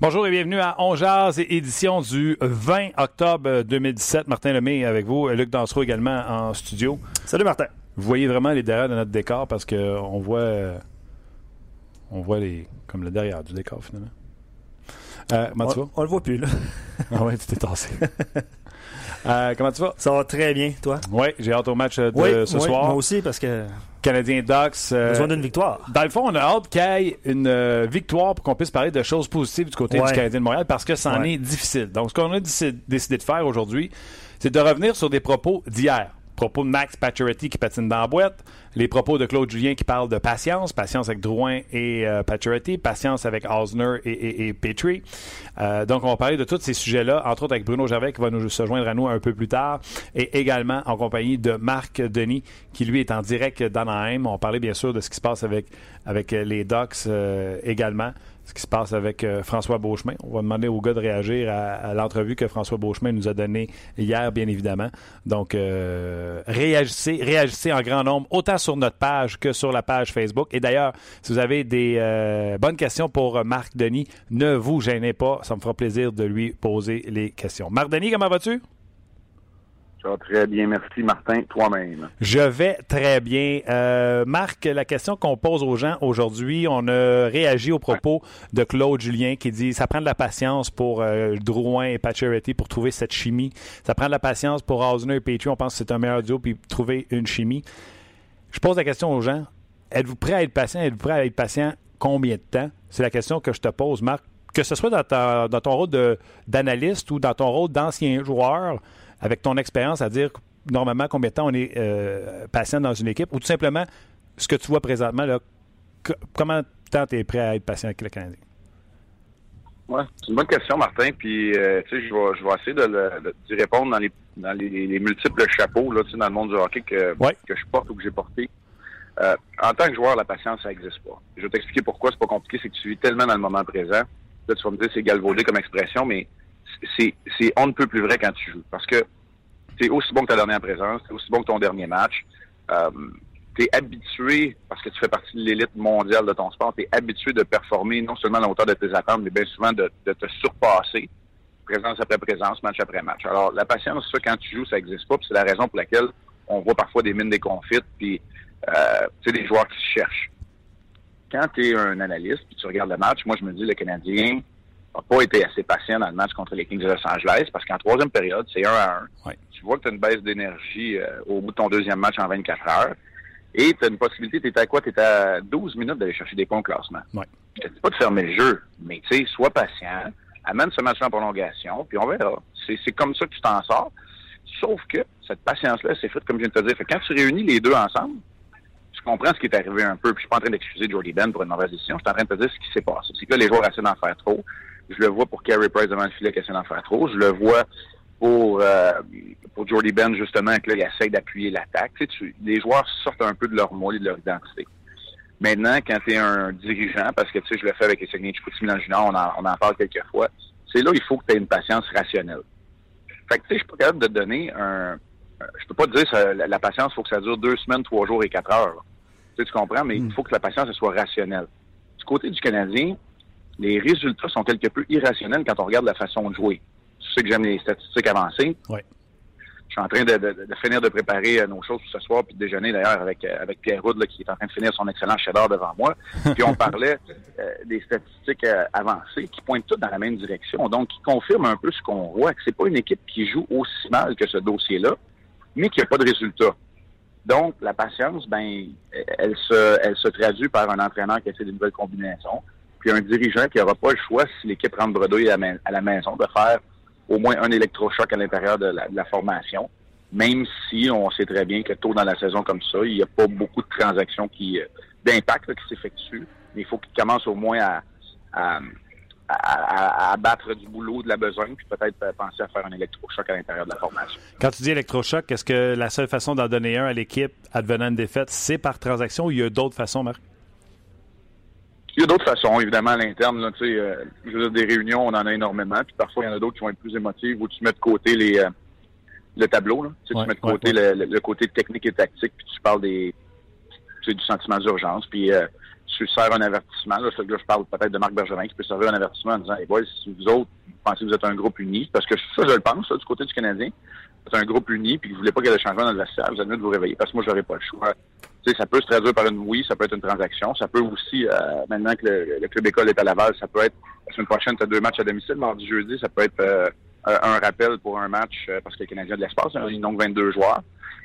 Bonjour et bienvenue à On édition du 20 octobre 2017. Martin Lemay avec vous, Luc Dansereau également en studio. Salut Martin. Vous voyez vraiment les derrière de notre décor parce qu'on voit on voit les comme le derrière du décor finalement. Euh, on? On le voit plus là. ah ouais, tu t'es tassé. Euh, comment tu vas? Ça va très bien, toi? Oui, j'ai hâte au match de ce oui, soir. Moi aussi, parce que. Canadien Ducks. Euh, besoin d'une victoire. Dans le fond, on a hâte qu'il y ait une euh, victoire pour qu'on puisse parler de choses positives du côté du Canadien de Montréal parce que ça en est difficile. Donc, ce qu'on a décidé de faire aujourd'hui, c'est de revenir sur des propos d'hier propos de Max Pacioretty qui patine dans la boîte, les propos de Claude Julien qui parle de patience, patience avec Drouin et euh, Pacioretty, patience avec Osner et, Petrie. Euh, donc, on va parler de tous ces sujets-là, entre autres avec Bruno Gervais qui va nous se joindre à nous un peu plus tard, et également en compagnie de Marc Denis qui, lui, est en direct d'Anaheim. On va parler bien sûr de ce qui se passe avec, avec les Ducks euh, également ce qui se passe avec euh, François Beauchemin. On va demander au gars de réagir à, l'entrevue que François Beauchemin nous a donnée hier, bien évidemment. Donc, euh, réagissez, réagissez en grand nombre, autant sur notre page que sur la page Facebook. Et d'ailleurs, si vous avez des euh, bonnes questions pour Marc Denis, ne vous gênez pas. Ça me fera plaisir de lui poser les questions. Marc Denis, comment vas-tu? Très bien, merci Martin, toi-même. Je vais très bien. Euh, Marc, la question qu'on pose aux gens aujourd'hui, on a réagi au propos de Claude Julien qui dit ça prend de la patience pour euh, Drouin et Pacioretty pour trouver cette chimie. Ça prend de la patience pour Osner et Petrie. On pense que c'est un meilleur duo puis trouver une chimie. Je pose la question aux gens. Êtes-vous prêt à être patient? Êtes-vous prêt à être patient combien de temps? C'est la question que je te pose, Marc. Que ce soit dans, dans ton rôle d'analyste ou dans ton rôle d'ancien joueur, avec ton expérience, à dire normalement combien de temps on est euh, patient dans une équipe, ou tout simplement ce que tu vois présentement, là, comment temps tu es prêt à être patient avec le Canadien? Oui, c'est une bonne question, Martin. Puis, euh, tu sais, je vais, je vais essayer de, d'y répondre dans les, dans les, multiples chapeaux, là, tu sais, dans le monde du hockey que, que je porte ou que j'ai porté. Euh, en tant que joueur, la patience, ça n'existe pas. Je vais t'expliquer pourquoi. C'est pas compliqué, c'est que tu vis tellement dans le moment présent. Là, tu vas me dire c'est galvaudé comme expression, mais c'est, on ne peut plus vrai quand tu joues. Parce que c'est aussi bon que ta dernière présence, c'est aussi bon que ton dernier match. Euh, tu es habitué, parce que tu fais partie de l'élite mondiale de ton sport, tu es habitué de performer non seulement à la hauteur de tes attentes, mais bien souvent de, te surpasser, présence après présence, match après match. Alors, la patience, ça, quand tu joues, ça n'existe pas, c'est la raison pour laquelle on voit parfois des mines déconfites, puis euh, tu sais, des joueurs qui se cherchent. Quand tu es un analyste, puis tu regardes le match, moi, je me dis, le Canadien, n'a pas été assez patient dans le match contre les Kings de Los Angeles parce qu'en troisième période, c'est 1 à 1. Tu vois que tu as une baisse d'énergie euh, au bout de ton deuxième match en 24 heures. Et tu as une possibilité, tu étais à quoi? Tu étais à 12 minutes d'aller chercher des points au classement. Ouais. Je dis pas de fermer le jeu, mais tu sais, sois patient, amène ce match en prolongation, puis on verra. C'est comme ça que tu t'en sors. Sauf que cette patience-là, c'est fait comme je viens de te dire. Fait quand tu réunis les deux ensemble, tu comprends ce qui est arrivé un peu. Puis je suis pas en train d'excuser Jordy Ben pour une mauvaise décision. Je suis en train de te dire ce qui s'est passé. C'est que là, les joueurs essaient d'en faire trop. Je le vois pour Carey Price devant le filet qui essaie d'en faire trop? Je le vois pour euh, pour Jordy Ben, justement, que là, il essaie d'appuyer l'attaque. Tu sais, les joueurs sortent un peu de leur moule et de leur identité. Maintenant, quand tu es un dirigeant, parce que tu sais, je le fais avec les Saguenay Milan Junior, on en, on en parle quelques fois, c'est là il faut que tu aies une patience rationnelle. Fait que tu sais, je suis pas capable de donner un. Je peux pas te dire ça, la, patience, il faut que ça dure deux semaines, trois jours et quatre heures. Tu, sais, tu comprends, mais il hmm. faut que la patience soit rationnelle. Du côté du Canadien, les résultats sont quelque peu irrationnels quand on regarde la façon de jouer. Tu sais que j'aime les statistiques avancées. Oui. Je suis en train de, finir de préparer euh, nos choses pour ce soir, puis de déjeuner d'ailleurs avec, euh, avec Pierre Roud, qui est en train de finir son excellent cheddar devant moi. Puis on parlait euh, des statistiques avancées qui pointent toutes dans la même direction, donc qui confirment un peu ce qu'on voit, que c'est pas une équipe qui joue aussi mal que ce dossier-là, mais qui n'a pas de résultats. Donc, la patience, ben, elle se, elle se traduit par un entraîneur qui essaie de nouvelles combinaisons, puis un dirigeant qui n'aura pas le choix, si l'équipe rentre bredouille à, la maison, de faire au moins un électrochoc à l'intérieur de la, formation même si on sait très bien que tôt dans la saison comme ça, il n'y a pas beaucoup de transactions qui d'impact qui s'effectuent. Mais il faut qu'ils commencent au moins à, à, à, battre du boulot, de la besogne, puis peut-être penser à faire un électrochoc à l'intérieur de la formation. Quand tu dis électrochoc, est-ce que la seule façon d'en donner un à l'équipe advenant une défaite, c'est par transaction ou il y a d'autres façons, Marc? Il y a d'autres façons, évidemment, à l'interne. Là, euh, je veux dire, des réunions, on en a énormément. Puis parfois, il y en a d'autres qui vont être plus émotives où tu mets de côté les, euh, le tableau. Là. Tu, mets de côté Le, côté technique et tactique, puis tu parles des, du sentiment d'urgence. Puis euh, tu sers un avertissement. Là, je parle peut-être de Marc Bergevin qui peut servir un avertissement en disant Hey boys, si vous autres pensez que vous êtes un groupe uni, parce que ça, je le pense, du côté du Canadien, êtes un groupe uni, puis que vous voulez pas qu'il y ait de changement dans le vestiaire, vous mieux de vous réveiller, parce que moi, j'aurais pas le choix. Tu sais, ça peut se traduire par une oui, ça peut être une transaction. Ça peut aussi, euh, maintenant que le, club école est à Laval, ça peut être la semaine prochaine, tu as deux matchs à domicile, mardi, jeudi, ça peut être euh, un rappel pour un match euh, parce que le Canadien de l'espace, il y a donc 22 joueurs.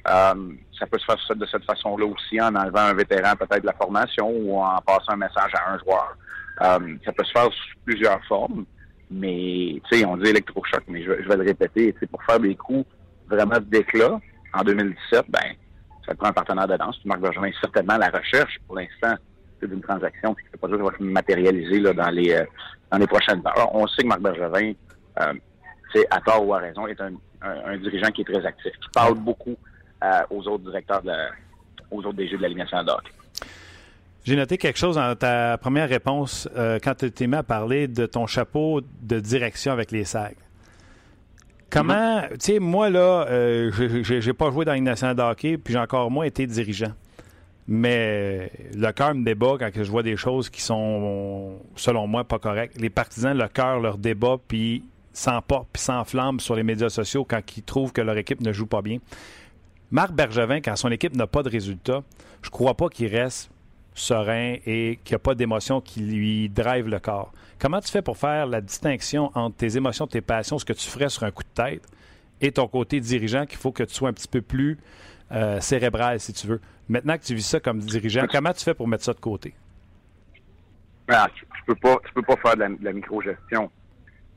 Euh, ça peut se faire de cette façon-là aussi en enlevant un vétéran peut-être de la formation ou en passant un message à un joueur. Euh, ça peut se faire sous plusieurs formes, mais tu sais, on dit électrochoc, mais je, vais le répéter, pour faire des coups vraiment d'éclat en 2017, ben ça prend un partenaire de danse. Marc Bergevin certainement la recherche pour l'instant d'une transaction qui ne pas dire va se matérialiser là, dans les dans les prochaines heures. On sait que Marc Bergevin, euh, à tort ou à raison, est un, dirigeant qui est très actif, qui parle beaucoup aux autres directeurs, de aux autres DG de la Ligue nationale J'ai noté quelque chose dans ta première réponse euh, quand tu t'es mis à parler de ton chapeau de direction avec les SAG. Comment, tu sais, moi, là, euh, j'ai pas joué dans Ligue nationale de hockey, puis j'ai encore moins été dirigeant. Mais le cœur me débat quand je vois des choses qui sont, selon moi, pas correctes. Les partisans, le cœur leur débat, puis s'emportent, puis s'enflamment sur les médias sociaux quand ils trouvent que leur équipe ne joue pas bien. Marc Bergevin, quand son équipe n'a pas de résultat, je crois pas qu'il reste serein et qu'il n'y a pas d'émotion qui lui drive le corps. Comment tu fais pour faire la distinction entre tes émotions, tes passions, ce que tu ferais sur un coup de tête, et ton côté dirigeant, qu'il faut que tu sois un petit peu plus euh, cérébral, si tu veux? Maintenant que tu vis ça comme dirigeant, comment tu fais pour mettre ça de côté? Ah, tu, peux pas, faire de la, de la micro-gestion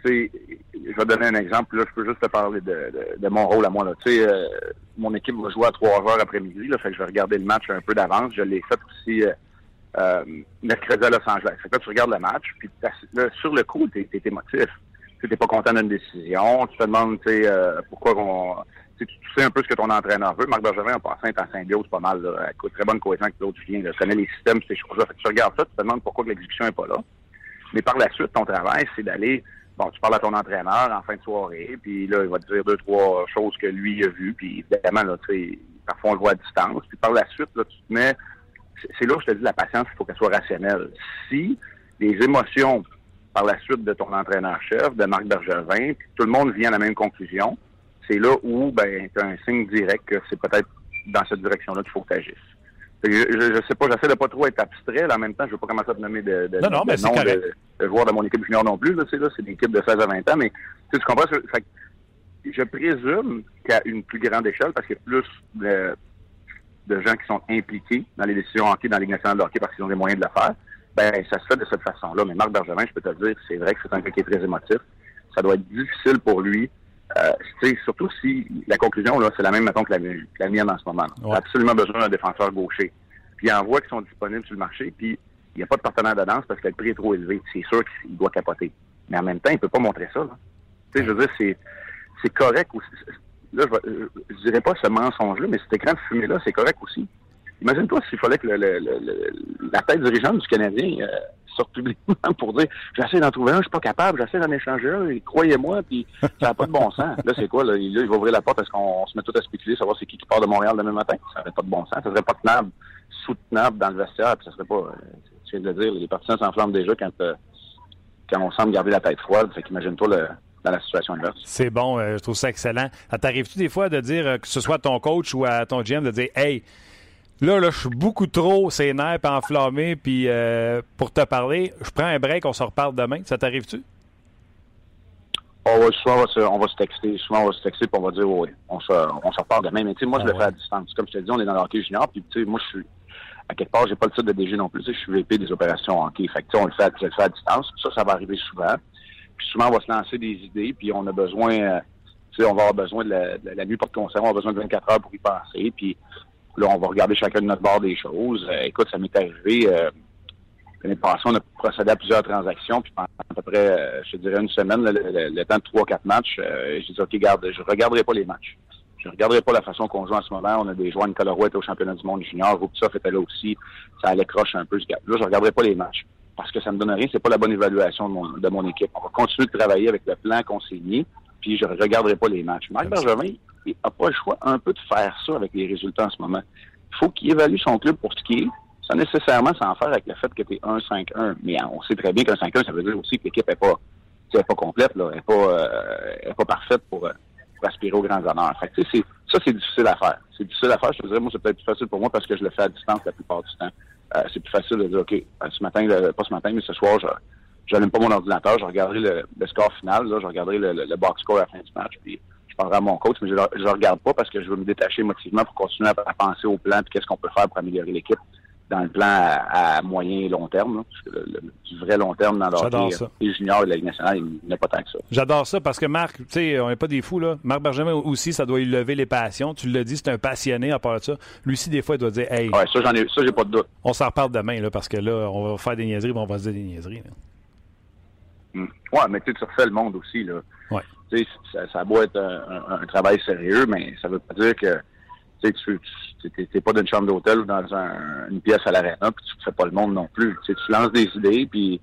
sais, je vais donner un exemple. Là, je peux juste te parler de, de, mon rôle à moi. Là. Tu sais, euh, mon équipe va jouer à 3 heures après-midi. Là, fait que je vais regarder le match un peu d'avance. Je l'ai fait aussi euh, euh, mercredi à Los Angeles. Fait que là, tu regardes le match, puis sur le coup, tu es, émotif. Tu pas content d'une décision. Tu te demandes, sais, pourquoi on... Tu, sais un peu ce que ton entraîneur veut. Marc Bergevin, en passant, est en symbiose pas mal. Là. Très bonne cohésion avec l'autre. Je connais les systèmes, ces choses-là. Tu regardes ça, tu te demandes pourquoi l'exécution n'est pas là. Mais par la suite, ton travail, c'est d'aller bon, tu parles à ton entraîneur en fin de soirée, puis là, il va te dire deux, trois choses que lui a vues, puis évidemment, là, tu sais, parfois on le voit à distance. Puis par la suite, là, tu te mets. C'est là où je te dis la patience, il faut qu'elle soit rationnelle. Si les émotions par la suite de ton entraîneur-chef, de Marc Bergevin, tout le monde vient à la même conclusion, c'est là où ben, tu as un signe direct que c'est peut-être dans cette direction-là qu'il faut que tu agisses. Je, je, sais pas, j'essaie de pas trop être abstrait. Là, en même temps, je veux pas commencer à te nommer de, de, non, non, de, nom de, de, joueurs de mon équipe junior non plus. Là, c'est là, c'est une équipe de 16 à 20 ans. Mais tu, comprends? Fait, je présume qu'à une plus grande échelle, parce qu'il y a plus de, de, gens qui sont impliqués dans les décisions hockey dans la Ligue nationale de hockey parce qu'ils ont les moyens de le faire, ben ça se fait de cette façon-là. Mais Marc Bergevin, je peux te dire, c'est vrai que c'est un gars qui est très émotif. Ça doit être difficile pour lui euh, surtout si la conclusion, là, c'est la même maintenant que la, la, mienne en ce moment. Il a absolument besoin d'un défenseur gaucher. Puis il envoie qui sont disponibles sur le marché, puis il n'y a pas de partenaire de danse parce que le prix est trop élevé. C'est sûr qu'il doit capoter. Mais en même temps, il peut pas montrer ça. Tu sais, je veux dire, c'est, c'est correct aussi. Là, je, je, dirais pas ce mensonge-là, mais cet écran de fumée-là, c'est correct aussi. Imagine-toi s'il fallait que le, la tête dirigeante du Canadien euh, sorte publiquement pour dire j'essaie d'en trouver un, je suis pas capable, j'essaie d'en échanger un, et croyez-moi, puis ça n'a pas de bon sens. Là, c'est quoi? Là, il va ouvrir la porte parce qu'on se met tout à spéculer, savoir c'est qui qui part de Montréal demain matin. Ça n'aurait pas de bon sens. Ça serait pas tenable, soutenable dans le vestiaire, puis ça serait pas. Euh, je viens de le dire, les partisans s'enflamment déjà quand, euh, quand on semble garder la tête froide. Fait qu'imagine-toi le dans la situation inverse. C'est bon, je trouve ça excellent. T'arrives-tu des fois de dire, que ce soit à ton coach ou à ton GM, de dire Hey, Là, là, je suis beaucoup trop sénère et enflammé, puis euh, pour te parler, je prends un break, on se reparle demain. Ça t'arrive-tu? Oh, souvent, on va, se, on va se texter. Souvent, on va se texter et on va dire, oui, on se, on se reparle demain. Mais tu sais, moi, je le ah fais à distance. Comme je te dis, on est dans le hockey junior, puis tu sais, moi, je suis, à quelque part, j'ai pas le titre de DG non plus. Je suis VP des opérations hockey. Fait que, on le fait, je le fais à distance. Ça, ça va arriver souvent. Puis souvent, on va se lancer des idées, puis on a besoin... Euh, on va avoir besoin de la, nuit pour concert, on avoir besoin de 24 heures pour y penser. Puis là, on va regarder chacun de notre bord des choses. Euh, écoute, ça m'est arrivé. Euh, L'année passée, on a procédé à plusieurs transactions, puis pendant à peu près, je dirais une semaine, le, temps de trois, quatre matchs, j'ai dit, OK, garde, je regarderai pas les matchs. Je regarderai pas la façon qu'on joue en ce moment. On a des joueurs, Nicolas Roy au championnat du monde junior, Roupsoff était là aussi. Ça allait croche un peu. Là, je regarderai pas les matchs. Parce que ça me donne rien, c'est pas la bonne évaluation de mon, de mon équipe. On va continuer de travailler avec le plan mis, puis je regarderai pas les matchs. Marc Bergevin, il n'a pas le choix un peu de faire ça avec les résultats en ce moment. Il faut qu'il évalue son club pour ce qui est, sans nécessairement s'en faire avec le fait que tu es 1-5-1. Mais on sait très bien qu'un 5-1, ça veut dire aussi que l'équipe n'est pas, pas complète, là, n'est pas, euh, pas parfaite pour, euh, pour, aspirer aux grands honneurs. Fait que, ça, c'est difficile à faire. C'est difficile à faire. Je te dirais, moi, c'est peut-être plus facile pour moi parce que je le fais à distance la plupart du temps. Euh, c'est plus facile de dire, OK, euh, ce matin, pas ce matin, mais ce soir, je n'allume pas mon ordinateur, je regarderai le, le score final, là, je regarderai le, le, box score à la fin du match, puis je parlerai à mon coach, mais je ne regarde pas parce que je veux me détacher émotivement pour continuer à, penser au plan et qu'est-ce qu'on peut faire pour améliorer l'équipe dans le plan à, moyen et long terme. le, du vrai long terme dans leur les juniors et la Ligue nationale, il n'est pas tant que ça. J'adore ça parce que Marc, tu sais, on n'est pas des fous, là. Marc Benjamin aussi, ça doit lui lever les passions. Tu l'as dit, c'est un passionné à part de ça. Lui aussi, des fois, il doit dire Hey. Ouais, ça, j'en ai ça, j'ai pas de doute. On s'en reparle demain, là, parce que là, on va faire des niaiseries, mais on va se dire des niaiseries. Hmm. Ouais, mais tu refais le monde aussi, là. Ouais. Tu sais, ça, ça doit être un, un, travail sérieux, mais ça veut pas dire que tu n'es pas dans une chambre d'hôtel ou dans une pièce à l'aréna, puis tu ne fais pas le monde non plus. tu lances des idées, puis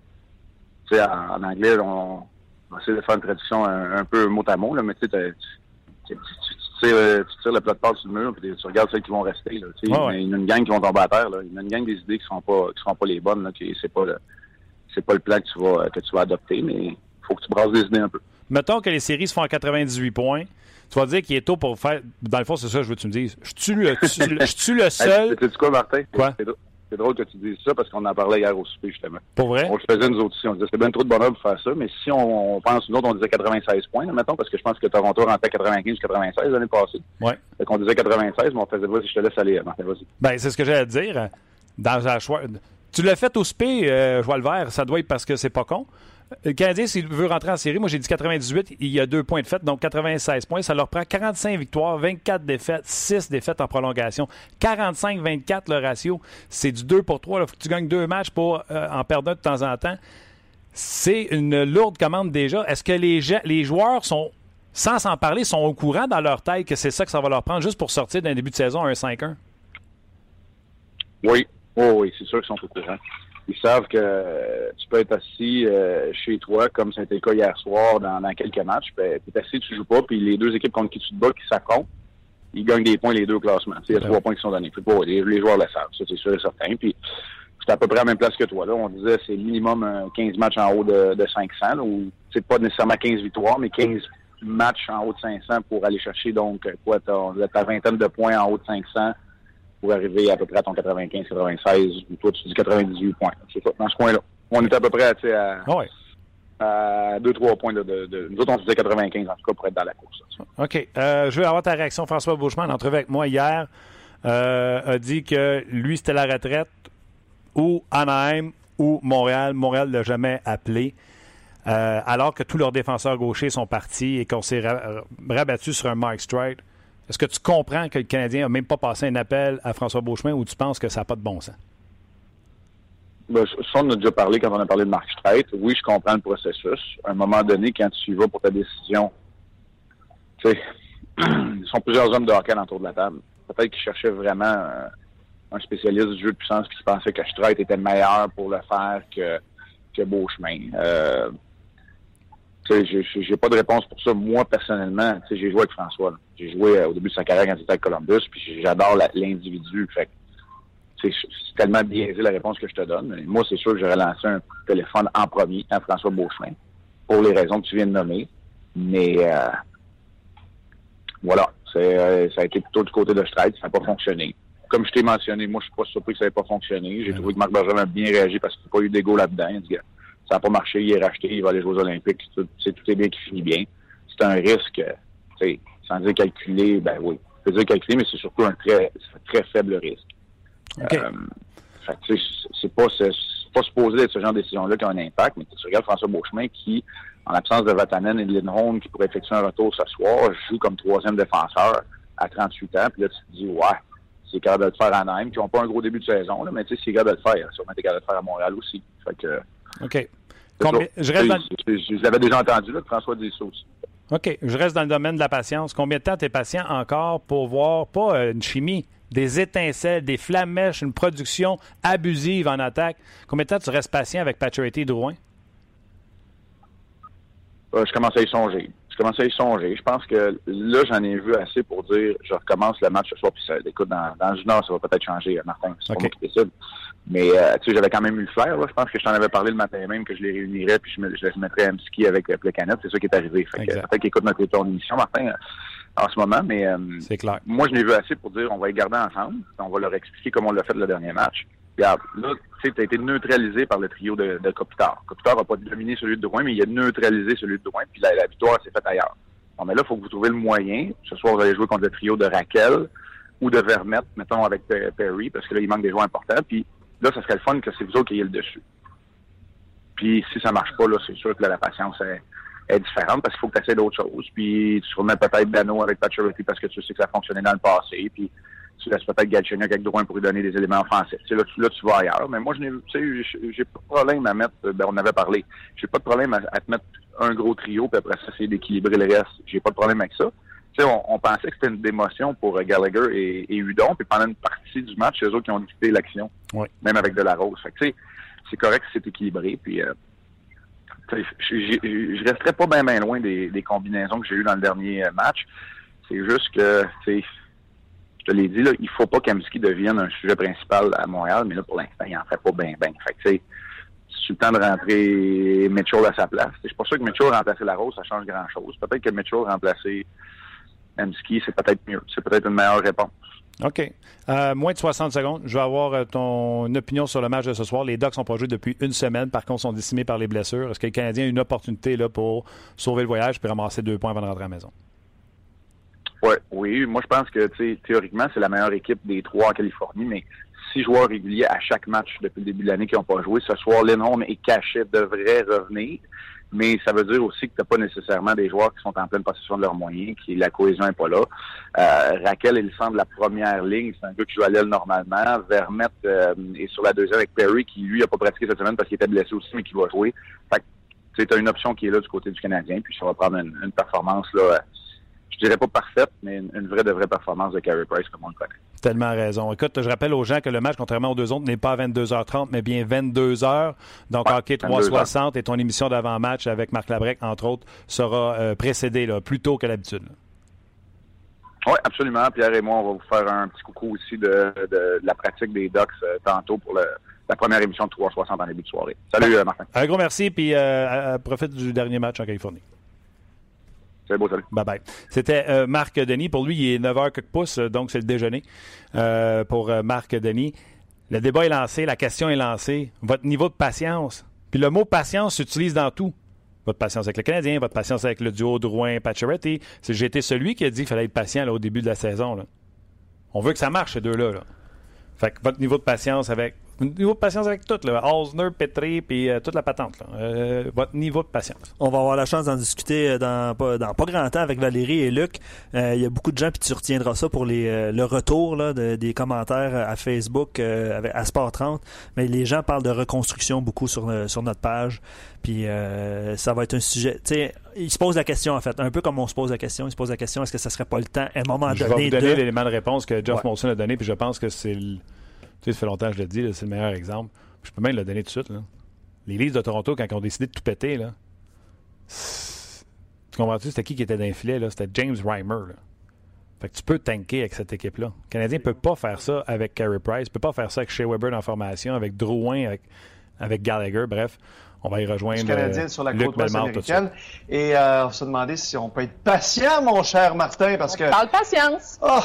en, en anglais, on, on essaie de faire une traduction un, peu mot à mot, là, mais tu, tu, tu, tires, tu tires le plat de passe sur le mur, puis tu regardes celles qui vont rester. Là, Il y a une gang qui vont tomber à terre. Là. Il y a une gang des idées qui ne seront pas qui seront pas les bonnes. Là, c'est pas le pas le plan que tu vas que tu vas adopter, mais il faut que tu brasses des idées un peu. Mettons que les séries se font à 98 points. Tu vas dire qu'il est tôt pour faire. Dans le fond, c'est ça que je veux que tu me dises. Je suis le, je le seul. Tu quoi, Martin? Quoi? C'est drôle que tu dises ça parce qu'on en parlait hier au souper, justement. Pour vrai? On le faisait nous aussi. On disait c'est bien trop de bonheur pour faire ça, mais si on, pense, nous autres, on disait 96 points, mettons, parce que je pense que Toronto rentrait 95 96 l'année passée. Ouais. Fait qu'on disait 96, mais on faisait, vas-y, je te laisse aller, Martin, vas-y. Ben, c'est ce que j'allais dire. Dans la choix. Tu l'as fait au souper, euh, je vois le vert, ça doit être parce que c'est pas con. Le Canadien, s'il veut rentrer en série, moi j'ai dit 98, il y a deux points de fête, donc 96 points. Ça leur prend 45 victoires, 24 défaites, 6 défaites en prolongation. 45-24 le ratio. C'est du 2 pour 3. Il faut que tu gagnes deux matchs pour euh, en perdre un de temps en temps. C'est une lourde commande déjà. Est-ce que les, joueurs sont, sans s'en parler, sont au courant dans leur taille que c'est ça que ça va leur prendre juste pour sortir d'un début de saison un 5-1? Oui. Oh, oui, c'est sûr qu'ils sont au courant ils savent que tu peux être assis euh, chez toi, comme c'était le cas hier soir dans, quelques matchs. Ben, tu es assis, tu joues pas, puis les deux équipes contre qui tu te bats, qui s'affrontent, ils gagnent des points les deux au classement. Il y a trois points qui sont donnés. les, joueurs le savent, ça c'est sûr et certain. Puis c'est à peu près à la même place que toi. Là. On disait c'est minimum 15 matchs en haut de, de 500, ou c'est pas nécessairement 15 victoires, mais 15 matchs en haut de 500 pour aller chercher donc quoi, ta vingtaine de points en haut de 500 pour arriver à peu près à ton 95, 96, ou toi tu dis 98 points. C'est ça, dans ce coin-là. On est à peu près à, à 2-3 points de, de, Nous autres, on disait 95 en tout cas pour être dans la course. OK. Euh, je veux avoir ta réaction. François Bouchement, l'entrevue avec moi hier, euh, a dit que lui, c'était la retraite ou Anaheim ou Montréal. Montréal ne l'a jamais appelé. Euh, alors que tous leurs défenseurs gauchers sont partis et qu'on s'est rabattu sur un Mike Stride. Est-ce que tu comprends que le Canadien n'a même pas passé un appel à François Beauchemin ou tu penses que ça n'a pas de bon sens? Ben, ça, on a déjà parlé quand on a parlé de Mark Streit. Oui, je comprends le processus. À un moment donné, quand tu y vas pour ta décision, tu sais, ils sont plusieurs hommes de hockey autour de la table. Peut-être qu'ils cherchaient vraiment un, spécialiste du jeu de puissance qui pensait que Streit était meilleur pour le faire que, que Beauchemin. Euh, j'ai pas de réponse pour ça. Moi, personnellement, j'ai joué avec François. J'ai joué euh, au début de sa carrière quand il était avec Columbus, puis j'adore l'individu. Fait c'est tellement biaisé la réponse que je te donne. moi, c'est sûr que j'aurais lancé un téléphone en premier à François Beauchemin, pour les raisons que tu viens de nommer. Mais euh, voilà, euh, ça a été plutôt du côté de Stride, ça n'a pas fonctionné. Comme je t'ai mentionné, moi, je suis pas surpris que ça n'ait pas fonctionné. J'ai trouvé que Marc Benjamin a bien réagi parce qu'il n'y a pas eu d'égo là-dedans. Il ça n'a pas marché, il est racheté, il va aller jouer aux Olympiques, tout, c'est tout est bien qui finit bien. C'est un risque, sans dire calculé, ben oui, je dire calculé, mais c'est surtout un très, très faible risque. Okay. Euh, c'est pas, c'est pas supposé être ce genre de décision-là qui a un impact, mais tu regardes François Beauchemin qui, en l'absence de Vatanen et de Lindholm qui pourraient effectuer un retour ce soir, joue comme troisième défenseur à 38 ans. Puis là, tu te dis, ouais, c'est capable de le faire à Nîmes, qui n'ont pas un gros début de saison, là, mais tu sais, c'est capable de le faire. Sûrement, t'es capable de le faire à Montréal aussi. Fait que, OK. je, reste dans... je, l'avais déjà entendu, là, François. OK. Je reste dans le domaine de la patience. Combien de temps tu es patient encore pour voir, pas euh, une chimie, des étincelles, des flamèches, une production abusive en attaque? Combien de temps tu restes patient avec Paturity et Drouin? Euh, je commence à y songer. Je commence à y songer. Je pense que là, j'en ai vu assez pour dire je recommence le match ce soir. Puis ça, écoute, dans, dans le junior, ça va peut-être changer, Martin. C'est pas moi qui décide. Mais euh, tu sais, j'avais quand même eu le flair. Là. Je pense que je t'en avais parlé le matin même que je les réunirais puis je, me, je mettrais un ski avec euh, le canette. C'est ça qui est arrivé. Fait que, peut-être qu'il écoute notre émission, Martin, en ce moment. Mais c'est clair. moi, je l'ai vu assez pour dire on va les garder ensemble. On va leur expliquer comment on l'a fait le dernier match. Regarde, là, tu sais, tu as été neutralisé par le trio de, de Kopitar. Kopitar n'a pas dominé celui de Drouin, mais il a neutralisé celui de Drouin, puis la, la victoire s'est faite ailleurs. Bon, mais là, il faut que vous trouviez le moyen. Ce soir, vous allez jouer contre le trio de Raquel ou de Vermette, mettons, avec Perry, parce que là, il manque des joueurs importants. Puis là, ça serait le fun que c'est vous autres qui ayez le dessus. Puis si ça marche pas, là, c'est sûr que la patience est, différente parce qu'il faut que tu essaies d'autres choses. Puis tu remets peut-être Dano avec Paturity parce que tu sais que ça a fonctionné dans le passé. Puis tu laisses peut-être Galchenyuk avec Drouin pour lui donner des éléments offensifs. là, tu, là, tu vas ailleurs. Mais moi, je j'ai pas de problème à mettre, ben, on avait parlé, j'ai pas de problème à, te mettre un gros trio, puis après ça, c'est d'équilibrer le reste. J'ai pas de problème avec ça. Sais, on, pensait que c'était une démotion pour euh, Gallagher et, et, Udon, puis pendant une partie du match, c'est eux autres qui ont dicté l'action, même avec de la rose. C'est correct que c'est équilibré, puis euh, je, resterai pas bien loin des, des combinaisons que j'ai eues dans le dernier euh, match. C'est juste que, je te l'ai dit, là, il faut pas qu'Amski devienne un sujet principal à Montréal, mais là, pour l'instant, il en fait pas bien, bien. Fait que, tu sais, c'est le temps de rentrer Mitchell à sa place. Je suis pas sûr que Mitchell remplacer la rose, ça change grand-chose. Peut-être que Mitchell remplacer Amski, c'est peut-être mieux. C'est peut-être une meilleure réponse. OK. Euh, moins de 60 secondes. Je vais avoir euh, ton opinion sur le match de ce soir. Les Ducks sont pas joués depuis une semaine. Par contre, sont décimés par les blessures. Est-ce que le Canadien a une opportunité là, pour sauver le voyage et ramasser deux points avant de rentrer à la maison? Ouais, oui, moi je pense que théoriquement, c'est la meilleure équipe des trois en Californie, mais six joueurs réguliers à chaque match depuis le début de l'année qui n'ont pas joué. Ce soir, Lindholm et Cachet devraient revenir, mais ça veut dire aussi que tu n'as pas nécessairement des joueurs qui sont en pleine possession de leurs moyens, qui la cohésion n'est pas là. Euh, Raquel est le centre de la première ligne, c'est un gars qui joue à l'aile normalement. Vermette euh, est sur la deuxième avec Perry, qui lui a pas pratiqué cette semaine parce qu'il était blessé aussi, mais qui va jouer. Fait que tu as une option qui est là du côté du Canadien, puis ça va prendre une, une performance là je dirais pas parfaite, mais une, vraie de vraie performance de Carey Price comme on le connaît. Tellement raison. Écoute, je rappelle aux gens que le match, contrairement aux deux autres, n'est pas à 22h30, mais bien 22h. Donc, Hockey 360 et ton émission d'avant-match avec Marc Labrec, entre autres, sera euh, précédée là, plus tôt que l'habitude. Oui, absolument. Pierre et moi, on va vous faire un petit coucou aussi de, la pratique des Ducks euh, tantôt pour la première émission de 360 en début de soirée. Salut, euh, Martin. Un gros merci, puis profite du dernier match en Californie. Salut. Bye bye. C'était euh, Marc Denis. Pour lui, il est 9h quelques pouces, donc c'est le déjeuner euh, pour euh, Marc Denis. Le débat est lancé, la question est lancée. Votre niveau de patience. Puis le mot patience s'utilise dans tout. Votre patience avec le Canadien, votre patience avec le duo Drouin-Pacioretty. J'ai été celui qui a dit qu'il fallait être patient au début de la saison. On veut que ça marche, ces deux-là. Là. Fait que votre niveau de patience avec niveau de patience avec tout, là. Osner, Petri, puis euh, toute la patente. Euh, votre niveau de patience. On va avoir la chance d'en discuter euh, dans pas, dans pas grand temps avec Valérie et Luc. Il y a beaucoup de gens, puis tu retiendras ça pour les, le retour là, des commentaires à Facebook à Sport 30. Mais les gens parlent de reconstruction beaucoup sur, sur notre page. Puis ça va être un sujet. Tu sais, ils se posent la question, en fait. Un peu comme on se pose la question. Ils se posent la question est-ce que ça serait pas le temps, à un moment je donné. Je vais vous donner l'élément de réponse que Jeff Molson a donné, puis je pense que c'est sais, ça fait longtemps que je le dis, c'est le meilleur exemple. Je peux même le donner tout de suite. Les Leafs de Toronto, quand ils ont décidé de tout péter, là, tu comprends-tu, c'était qui qui était dans le filet? C'était James Reimer. Fait que tu peux tanker avec cette équipe-là. Le Canadien ne peut pas faire ça avec Carey Price, ne peut pas faire ça avec Shea Weber dans la formation, avec Drouin, avec, avec Gallagher, bref. On va y rejoindre le Canadien sur la côte ouest américaine. Et euh, on se demandait si on peut être patient, mon cher Martin, parce que... Parle patience! Oh,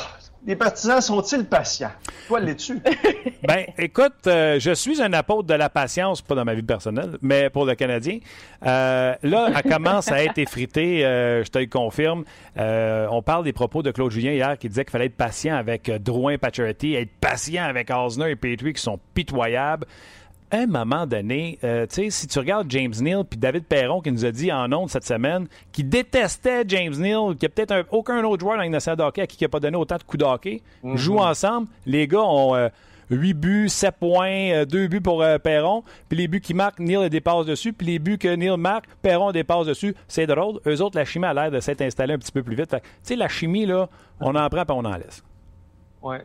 les partisans sont-ils patients? Toi, l'es-tu? ben, écoute, euh, je suis un apôtre de la patience, pas dans ma vie personnelle, mais pour le Canadien. Euh, là, elle commence à être effritée, euh, je te le confirme. on parle des propos de Claude Julien hier qui disait qu'il fallait être patient avec Drouin Pacioretty, être patient avec Osner et Petrie qui sont pitoyables. Un moment donné, euh, tu sais, si tu regardes James Neal puis David Perron qui nous a dit en ondes cette semaine qu'il détestait James Neal, qu'il n'y a peut-être aucun autre joueur dans une de hockey à qui il n'a pas donné autant de coups de hockey, mm-hmm. jouent ensemble. Les gars ont 8 euh, buts, 7 points, 2 buts pour Perron, puis les buts qui marquent, Neal dépasse dessus, puis les buts que Neal marque, Perron dépasse dessus. C'est drôle. Eux autres, la chimie a l'air de s'être installée un petit peu plus vite. Tu sais, la chimie, là, on en prend puis on en laisse. Ouais.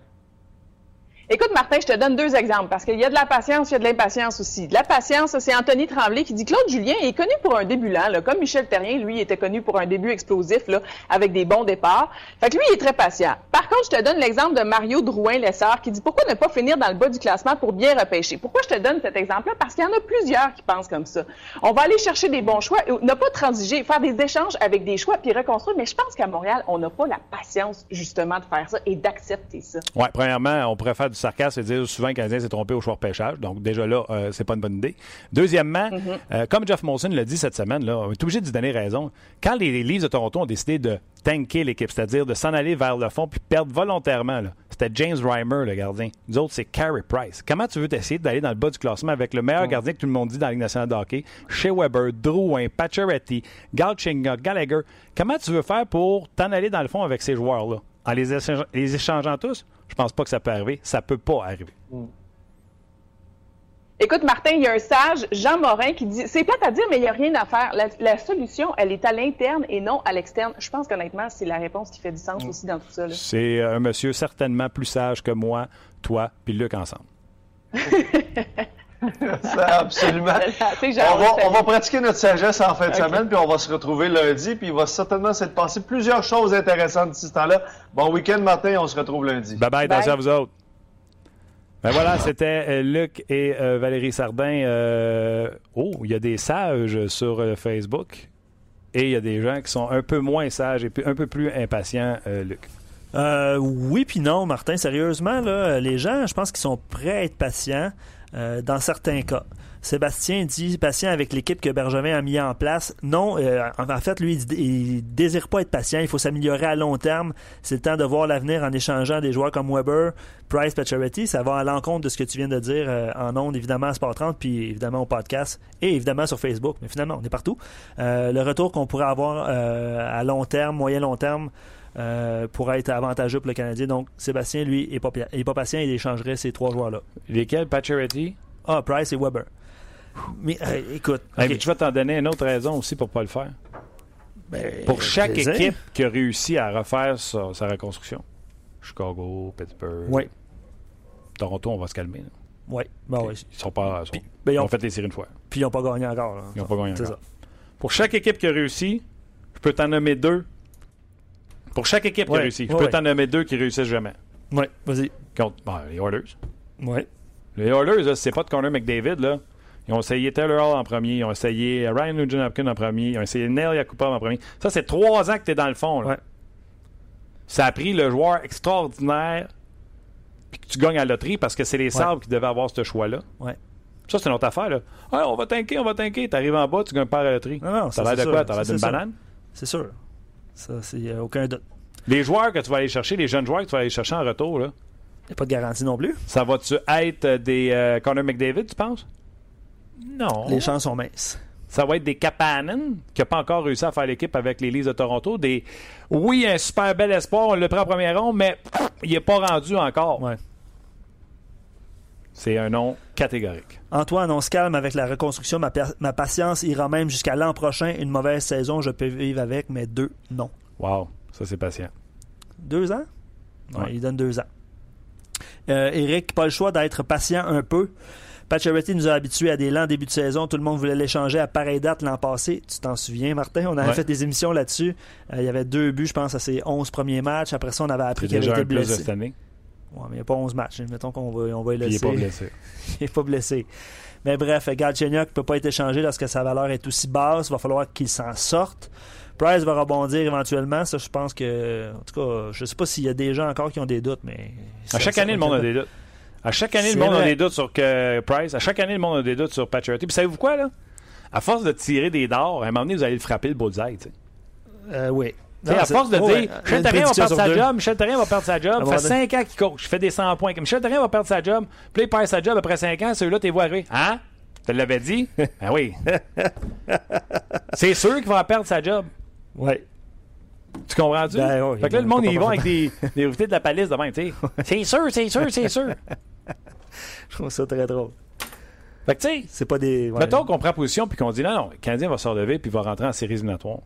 Écoute, Martin, je te donne deux exemples parce qu'il y a de la patience, il y a de l'impatience aussi. De la patience, c'est Anthony Tremblay qui dit Claude Julien est connu pour un début lent, là, comme Michel Terrien, lui, était connu pour un début explosif, avec des bons départs. Fait que lui, il est très patient. Par contre, je te donne l'exemple de Mario Drouin-Lessard qui dit pourquoi ne pas finir dans le bas du classement pour bien repêcher? Pourquoi je te donne cet exemple-là? Parce qu'il y en a plusieurs qui pensent comme ça. On va aller chercher des bons choix, ne pas transiger, faire des échanges avec des choix puis reconstruire. Mais je pense qu'à Montréal, on n'a pas la patience, justement, de faire ça et d'accepter ça. Ouais, premièrement, on pourrait faire du sarcasme et dire souvent, le Canadien s'est trompé au choix de pêchage. Donc, déjà là, euh, c'est pas une bonne idée. Deuxièmement, mm-hmm. euh, comme Jeff Molson l'a dit cette semaine, là, on est obligé de lui donner raison. Quand les Leafs de Toronto ont décidé de tanker l'équipe, c'est-à-dire de s'en aller vers le fond puis perdre volontairement, c'était James Reimer, le gardien. Nous autres, c'est Carey Price. Comment tu veux essayer d'aller dans le bas du classement avec le meilleur mm. gardien que tout le monde dit dans la Ligue nationale de hockey, Shea Weber, Drouin, Pacioretty, Galchinga, Gallagher? Comment tu veux faire pour t'en aller dans le fond avec ces joueurs-là? En les, échangeant tous? Je pense pas que ça peut arriver. Ça peut pas arriver. Mm. Écoute, Martin, il y a un sage, Jean Morin, qui dit c'est plate à dire, mais il n'y a rien à faire. La, solution, elle est à l'interne et non à l'externe. Je pense qu'honnêtement, c'est la réponse qui fait du sens mm. aussi dans tout ça. C'est un monsieur certainement plus sage que moi, toi, puis Luc ensemble. absolument. on, va, pratiquer notre sagesse en fin de semaine, puis on va se retrouver lundi, puis il va certainement s'être passé plusieurs choses intéressantes d'ici ce temps-là. Bon week-end, Martin, on se retrouve lundi. Bye bye, bye. à vous autres. Ben voilà, c'était euh, Luc et euh, Valérie Sardin. Euh, oh, il y a des sages sur Facebook et il y a des gens qui sont un peu moins sages et un peu plus impatients, Luc. oui, puis non, Martin. Sérieusement, là, les gens, je pense qu'ils sont prêts à être patients dans certains cas. Sébastien dit patient avec l'équipe que Bergevin a mis en place. Non, euh, en fait, lui, il, désire pas être patient. Il faut s'améliorer à long terme. C'est le temps de voir l'avenir en échangeant des joueurs comme Weber, Price, Pacioretty. Ça va à l'encontre de ce que tu viens de dire euh, en ondes, évidemment, à Sport 30, puis évidemment au podcast et évidemment sur Facebook. Mais finalement, on est partout. Euh, le retour qu'on pourrait avoir à long terme, moyen long terme, pourrait être avantageux pour le Canadien. Donc, Sébastien, lui, n'est pas, pas patient. Il échangerait ces trois joueurs-là. Lesquels, Pacioretty? Ah, Price et Weber. Mais euh, écoute. je vais t'en donner une autre raison aussi pour ne pas le faire. Ben, pour chaque équipe qui a réussi à refaire sa, reconstruction. Chicago, Pittsburgh. Oui. Toronto, on va se calmer. Oui. Ben Ils sont pas. Ben, ils, ont, fait les séries une fois. Puis ils n'ont pas gagné encore. Ils n'ont pas gagné encore. Ça. Pour chaque équipe qui a réussi, je peux t'en nommer deux. Pour chaque équipe qui a réussi, je peux t'en nommer deux qui réussissent jamais. Oui, vas-y. Contre les Oilers. Oui. Les Oilers, c'est pas de Connor McDavid, là. Ils ont essayé Taylor Hall en premier, ils ont essayé Ryan Nugent Hopkins en premier, ils ont essayé Neil Yakupov en premier. Ça, c'est trois ans que tu es dans le fond. Là. Ça a pris le joueur extraordinaire puis que tu gagnes à la loterie parce que c'est les sabres qui devaient avoir ce choix-là. Ouais. Ça, c'est une autre affaire. Là. on va tanker, on va tanker. Tu arrives en bas, tu gagnes pas à la loterie. Non, non, ça a l'air de quoi? Tu as l'air d'une banane? C'est sûr. Ça, c'est aucun doute. Les joueurs que tu vas aller chercher, les jeunes joueurs que tu vas aller chercher en retour, là. Il n'y a pas de garantie non plus. Ça va-tu être des euh, Connor McDavid, tu penses? Non. Les chances sont minces. Ça va être des Kapanen, qui n'a pas encore réussi à faire l'équipe avec les Leafs de Toronto. Des, oui, un super bel espoir, on le prend en première ronde, mais il n'est pas rendu encore. Ouais. C'est un nom catégorique. Antoine, on se calme avec la reconstruction. Ma, ma patience ira même jusqu'à l'an prochain. Une mauvaise saison, je peux vivre avec, mais deux, non. Wow, ça c'est patient. Deux ans? Ouais, il donne deux ans. Euh, Eric, pas le choix d'être patient un peu. Pacioretty nous a habitués à des lents débuts de saison. Tout le monde voulait l'échanger à pareille date l'an passé. Tu t'en souviens, Martin? On avait fait des émissions là-dessus. Euh, il y avait deux buts, je pense, à ses 11 premiers matchs. Après ça, on avait appris qu'il avait été blessé. cette année. Ouais, mais il n'y a pas 11 matchs. Mettons qu'on va, on va le laisser. Il n'est pas blessé. il n'est pas blessé. Mais bref, Galchenyuk ne peut pas être échangé lorsque sa valeur est aussi basse. Il va falloir qu'il s'en sorte. Price va rebondir éventuellement. Ça, je pense que. En tout cas, je ne sais pas s'il y a des gens encore qui ont des doutes, mais. À chaque année, le monde a des doutes. À chaque année, le monde a des doutes sur Price. À chaque année, le monde a des doutes sur Patrick. Puis savez-vous quoi, là? À force de tirer des dards, à un moment donné, vous allez le frapper le bullseye, tu sais. Euh, oui. À force de dire Michel Therrien va perdre sa job, Michel Therrien va perdre sa job, ça fait 5 ans qu'il coach, je fais des 100 points. Michel Therrien va perdre sa job, puis il perd sa job après 5 ans, celui-là, t'es arriver. Hein? Tu l'avais dit? ah oui. c'est sûr qu'il va perdre sa job. Oui. Tu comprends-tu? Ben, fait que là, le monde, ils vont avec des, des de la palisse de même, tu sais. c'est sûr, c'est sûr, c'est sûr. Je trouve ça très drôle. Fait que, tu sais, c'est pas des. Mettons qu'on prend position puis qu'on dit non, non, le Canadien va se relever puis va rentrer en série éliminatoire.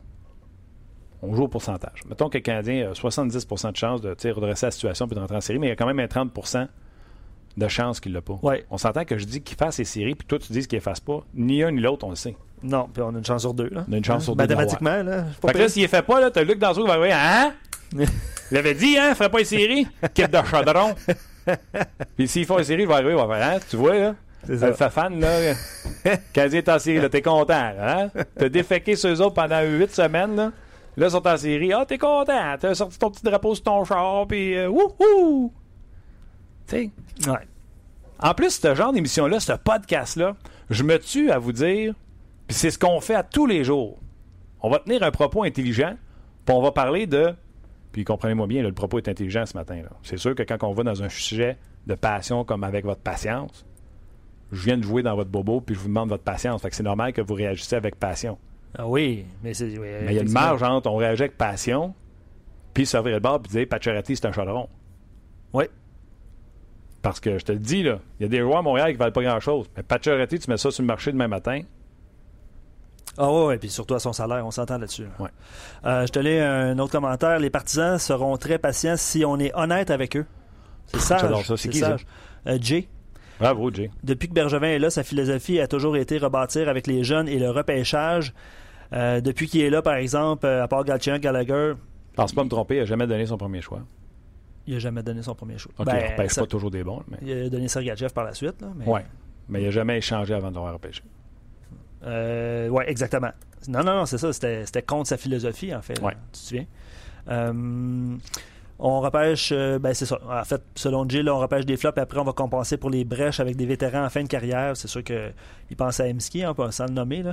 On joue au pourcentage. Mettons que le Canadien a 70% de chance de redresser la situation puis de rentrer en série, mais il y a quand même un 30% de chance qu'il l'a pas. Ouais. On s'entend que je dis qu'il fasse ses séries puis toi tu dis qu'il ne fasse pas. Ni un ni l'autre, on le sait. Non, puis on a une chance sur deux. Là. On a une chance sur deux. Mathématiquement, là. Fait que là, s'il ne fait pas, là, t'as Luc Danzou qui va arriver. Hein? il avait dit, hein, il ne ferait pas une série? Quête de chaudron. puis s'il fait une série, il va arriver, il va faire, hein, tu vois, là? C'est ça. Le fan, là. Canadien est en série, là, t'es content, hein? T'as déféqué sur eux autres pendant huit semaines, là. Là, ils sont en série. Ah, t'es content. T'as sorti ton petit drapeau sur ton char, puis euh, wouhou! Tu sais? Ouais. En plus, ce genre d'émission-là, ce podcast-là, je me tue à vous dire, puis c'est ce qu'on fait à tous les jours. On va tenir un propos intelligent, puis on va parler de. Puis comprenez-moi bien, le propos est intelligent ce matin. C'est sûr que quand on va dans un sujet de passion comme avec votre patience, je viens de jouer dans votre bobo, puis je vous demande votre patience. Fait que c'est normal que vous réagissez avec passion. Ah oui, mais c'est. mais il y a une marge entre on réagit avec passion, puis servir le bord, puis dire Pacioretty, c'est un chaudron. Oui. Parce que je te le dis, là, il y a des joueurs à Montréal qui valent pas grand-chose. Mais Pacioretty, tu mets ça sur le marché demain matin. Ah oui, et puis surtout à son salaire, on s'entend là-dessus. Ouais. Euh, je te lis un autre commentaire. Les partisans seront très patients si on est honnête avec eux. C'est sage. C'est qui ça? Euh, Jay. Bravo, Jay. Depuis que Bergevin est là, sa philosophie a toujours été rebâtir avec les jeunes et le repêchage. Euh, depuis qu'il est là, par exemple, à part Galchenyuk, Gallagher... Je pense pas me tromper, il n'a jamais donné son premier choix. Il n'a jamais donné son premier choix. OK, ben, il repêche pas toujours des bons. Mais... Il a donné Sergachev par la suite. Là, mais... Oui, mais il n'a jamais échangé avant de l'avoir repêché. Euh, oui, exactement. Non, non, non, c'est ça. C'était contre sa philosophie, en fait. Ouais. tu te souviens? Euh, on repêche, euh, ben c'est ça. En fait, selon Jill, on repêche des flops et après on va compenser pour les brèches avec des vétérans en fin de carrière. C'est sûr qu'il pense à Emski, hein, sans le nommer.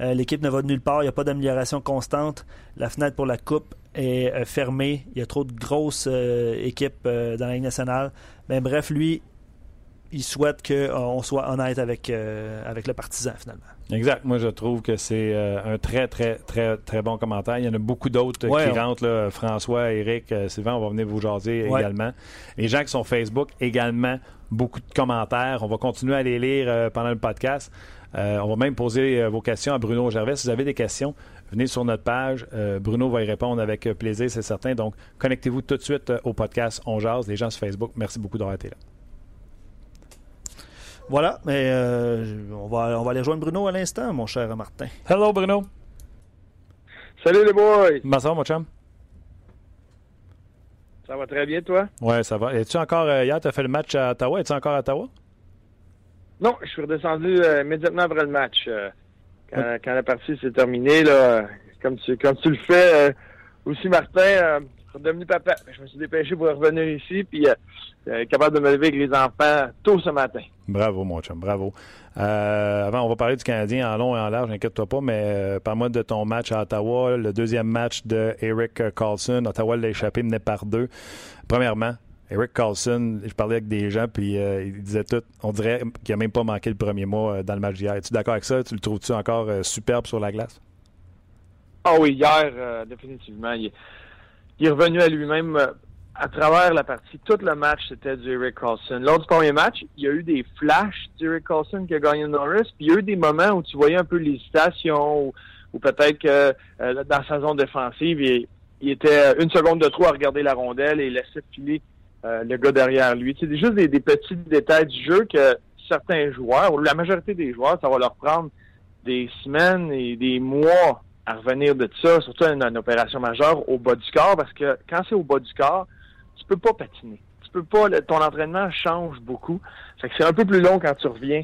Euh, l'équipe ne va de nulle part, il n'y a pas d'amélioration constante. La fenêtre pour la coupe est euh, fermée. Il y a trop de grosses équipes dans la Ligue nationale. Mais ben, bref, lui, il souhaite qu'on soit honnête avec, avec le partisan finalement. Exact. Moi, je trouve que c'est euh, un très, très, très, très bon commentaire. Il y en a beaucoup d'autres qui rentrent. François, Eric, euh, Sylvain, on va venir vous jaser également. Les gens qui sont Facebook également, beaucoup de commentaires. On va continuer à les lire euh, pendant le podcast. on va même poser vos questions à Bruno Gervais. Si vous avez des questions, venez sur notre page. Bruno va y répondre avec plaisir, c'est certain. Donc, connectez-vous tout de suite au podcast On Jase. Les gens sur Facebook, merci beaucoup d'avoir été là. Voilà, mais euh, on, va, on va aller rejoindre Bruno à l'instant, mon cher Martin. Hello, Bruno. Salut, les boys. Comment ça va, mon chum? Ça va très bien, toi? Ouais, ça va. Es-tu encore, euh, hier, tu as fait le match à Ottawa? Es-tu encore à Ottawa? Non, je suis redescendu euh, immédiatement après le match. quand, quand, la partie s'est terminée, là, comme, tu, comme tu le fais aussi, Martin, devenu papa. Je me suis dépêché pour revenir ici, puis euh, euh, capable de me lever avec les enfants tôt ce matin. Bravo, mon chum, bravo. Euh, avant, on va parler du Canadien en long et en large, inquiète-toi pas, mais parle-moi de ton match à Ottawa, le deuxième match de Eric Carlson. Ottawa l'a échappé, mené par deux. Premièrement, Eric Carlson, je parlais avec des gens, puis il disait tout. On dirait qu'il n'a même pas manqué le premier mois dans le match d'hier. Es-tu d'accord avec ça? Tu le trouves-tu encore superbe sur la glace? Ah oui, hier, définitivement. Il, il est revenu à lui-même euh, à travers la partie. Tout le match, c'était du Eric Carlson. Lors du premier match, il y a eu des flashs d'Eric Carlson qui a gagné Norris, puis il y a eu des moments où tu voyais un peu l'hésitation, ou, peut-être que euh, dans sa zone défensive, il, était une seconde de trop à regarder la rondelle et laissait filer euh, le gars derrière lui. C'est juste des, petits détails du jeu que certains joueurs, ou la majorité des joueurs, ça va leur prendre des semaines et des mois à revenir de ça, surtout une, opération majeure au bas du corps, parce que quand c'est au bas du corps, tu peux pas patiner. Tu peux pas, ton entraînement change beaucoup. Fait que c'est un peu plus long quand tu reviens.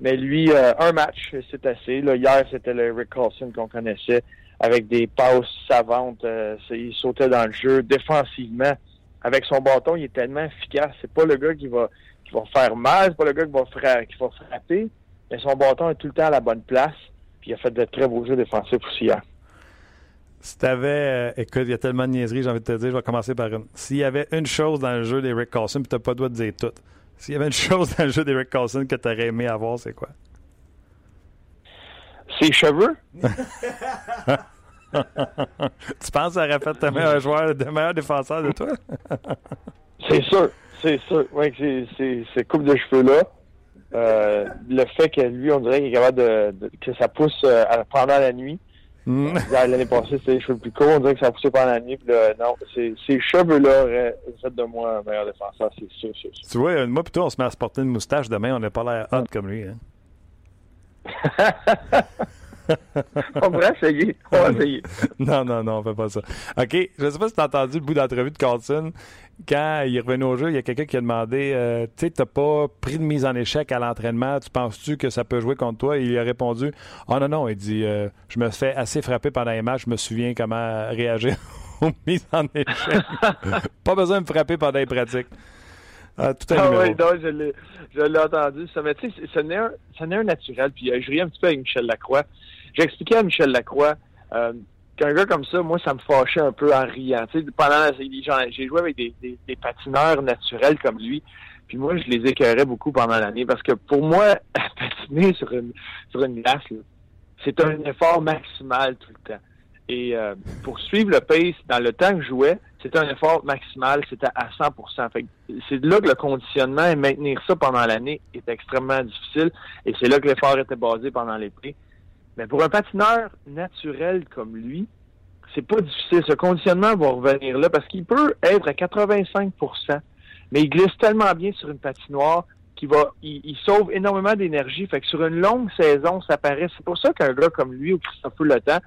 Mais lui, euh, un match, c'est assez. Là, hier, c'était le Rick Carlson qu'on connaissait avec des passes savantes. Euh, il sautait dans le jeu défensivement. Avec son bâton, il est tellement efficace. C'est pas le gars qui va qui va faire mal, c'est pas le gars qui qui va frapper, mais son bâton est tout le temps à la bonne place. Puis il a fait de très beaux jeux défensifs aussi hier. Si t'avais. Euh, écoute, il y a tellement de niaiseries, j'ai envie de te dire, je vais commencer par une. S'il y avait une chose dans le jeu d'Eric Carlson, puis t'as pas le droit de dire tout. S'il y avait une chose dans le jeu d'Eric Carlson que t'aurais aimé avoir, c'est quoi? Ses cheveux? tu penses que ça aurait fait de meilleur joueur, de meilleur défenseur de toi? c'est sûr, c'est sûr. Oui, c'est ces coupes de cheveux-là. Euh, le fait que lui, on dirait qu'il est capable de, que ça pousse euh, pendant la nuit. Mm. L'année passée, c'était les cheveux plus courts. On dirait que ça a poussé pendant la nuit. non, ces cheveux-là auraient fait de moi un meilleur défenseur, c'est sûr, Tu vois, moi plutôt, on se met à se porter une moustache demain. On n'a pas l'air hot comme lui. Hein? on pourrait essayer. On va essayer. non, non, non, on fait pas ça. OK. Je ne sais pas si tu as entendu le bout d'entrevue de Carlson. Quand il est revenu au jeu, il y a quelqu'un qui a demandé euh, Tu sais, tu n'as pas pris de mise en échec à l'entraînement. Tu penses-tu que ça peut jouer contre toi? Il a répondu Oh non, non. Il dit euh, Je me fais assez frapper pendant les matchs. Je me souviens comment réagir aux mises en échec. pas besoin de me frapper pendant les pratiques. Ah, tout ah oui, non, je l'ai, je l'ai entendu. Ça, mais tu sais, ce n'est un, naturel. Puis euh, je riais un petit peu avec Michel Lacroix. J'ai expliqué à Michel Lacroix euh, qu'un gars comme ça, moi, ça me fâchait un peu en riant. Tu sais, pendant j'ai joué avec des, des, patineurs naturels comme lui. Puis moi, je les écœurais beaucoup pendant l'année parce que pour moi, patiner sur une, sur une glace, c'est un effort maximal tout le temps. Et euh, pour suivre le pace dans le temps que je jouais, c'était un effort maximal, c'était à 100% C'est là que le conditionnement et maintenir ça pendant l'année est extrêmement difficile. Et c'est là que l'effort était basé pendant l'été. Mais pour un patineur naturel comme lui, c'est pas difficile. Ce conditionnement va revenir là parce qu'il peut être à 85% mais il glisse tellement bien sur une patinoire qu'il va, il, sauve énormément d'énergie. Fait que sur une longue saison, ça paraît. C'est pour ça qu'un gars comme lui ou Christophe Le Temps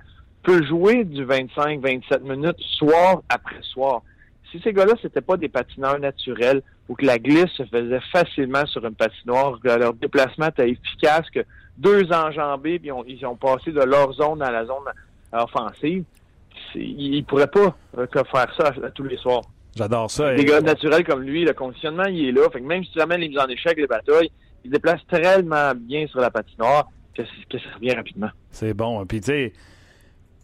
peut jouer du 25-27 minutes soir après soir. Si ces gars-là, c'était pas des patineurs naturels ou que la glisse se faisait facilement sur une patinoire, que leur déplacement était efficace, que deux enjambés, puis ils ont passé de leur zone à la zone offensive, ils pourraient pas faire ça tous les soirs. J'adore ça. Des gars naturels comme lui, le conditionnement, il est là. Fait que même si tu amènes les mises en échec, les batailles, il se déplace tellement bien sur la patinoire que, que ça revient rapidement. C'est bon. Puis tu sais,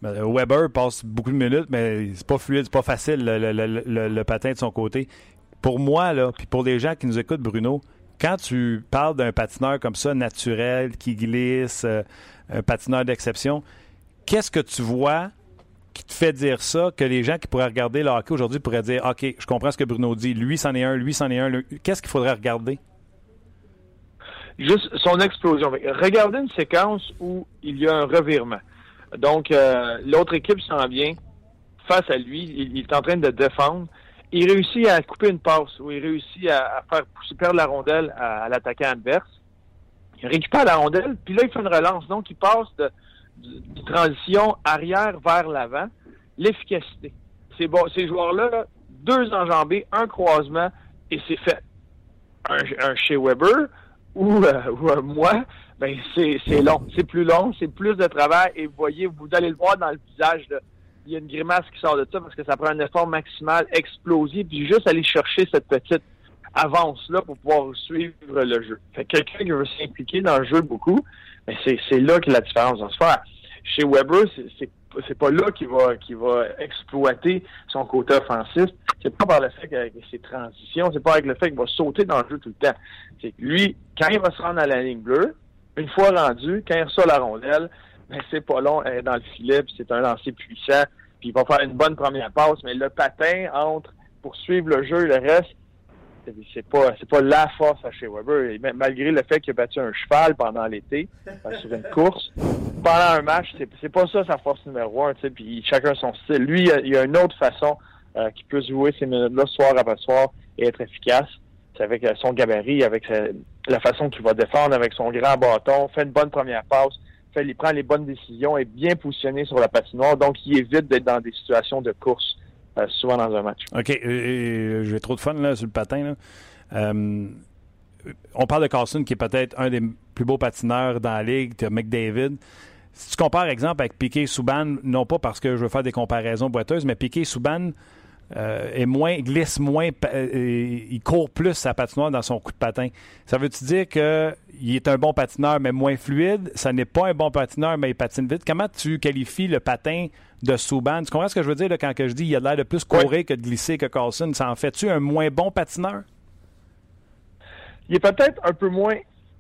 ben, Weber passe beaucoup de minutes, mais c'est pas fluide, c'est pas facile le, patin de son côté. Pour moi, là, puis pour les gens qui nous écoutent, Bruno, quand tu parles d'un patineur comme ça, naturel, qui glisse, euh, un patineur d'exception, qu'est-ce que tu vois qui te fait dire ça, que les gens qui pourraient regarder le hockey aujourd'hui pourraient dire OK, je comprends ce que Bruno dit, lui c'en est un, lui c'en est un. Qu'est-ce qu'il faudrait regarder? Juste son explosion. Regardez une séquence où il y a un revirement. Donc, euh, l'autre équipe s'en vient face à lui. Il, est en train de défendre. Il réussit à couper une passe ou il réussit à, faire pousser, perdre la rondelle à, l'attaquant adverse. Il récupère la rondelle, puis là, il fait une relance. Donc, il passe de, transition arrière vers l'avant. L'efficacité. Ces, joueurs-là, deux enjambés, un croisement, et c'est fait. Un, chez Weber ou, euh, ou moi, ben c'est long. C'est plus long, c'est plus de travail. Et vous voyez, vous allez le voir dans le visage, il y a une grimace qui sort de ça parce que ça prend un effort maximal, explosif, puis juste aller chercher cette petite avance-là pour pouvoir suivre le jeu. Fait quelqu'un qui veut s'impliquer dans le jeu beaucoup, ben c'est là que la différence va se faire. Chez Weber, c'est pas là qu'il va qu'il va exploiter son côté offensif. C'est pas par le fait qu'avec ses transitions, c'est pas avec le fait qu'il va sauter dans le jeu tout le temps. C'est que lui, quand il va se rendre à la ligne bleue, une fois rendu, quand il reçoit la rondelle, ben, c'est pas long elle est dans le filet, puis c'est un lancer puissant, puis il va faire une bonne première passe, mais le patin entre pour suivre le jeu, le reste, c'est pas c'est pas la force à chez Weber. malgré le fait qu'il a battu un cheval pendant l'été euh, sur une course, pendant un match, c'est, c'est pas ça sa force numéro un. Puis chacun son style. Lui, il y a, une autre façon euh, qu'il peut jouer ces minutes-là soir après soir et être efficace. C'est avec euh, son gabarit, avec la façon qu'il va défendre avec son grand bâton, fait une bonne première passe, il prend les bonnes décisions, est bien positionné sur la patinoire, donc il évite d'être dans des situations de course euh, souvent dans un match. OK, j'ai trop de fun là, sur le patin. Euh, on parle de Carlson qui est peut-être un des plus beaux patineurs dans la ligue, tu as McDavid. Si tu compares, exemple, avec Piquet Souban, non pas parce que je veux faire des comparaisons boiteuses, mais Piquet Souban, est moins, glisse moins, il court plus sa patinoire dans son coup de patin. Ça veut-tu dire qu'il est un bon patineur, mais moins fluide? Ça n'est pas un bon patineur, mais il patine vite. Comment tu qualifies le patin de Souban? Tu comprends ce que je veux dire là, quand que je dis qu'il a l'air de plus courir que de glisser que Carlson? Ça en fait-tu un moins bon patineur? Il est peut-être un peu moins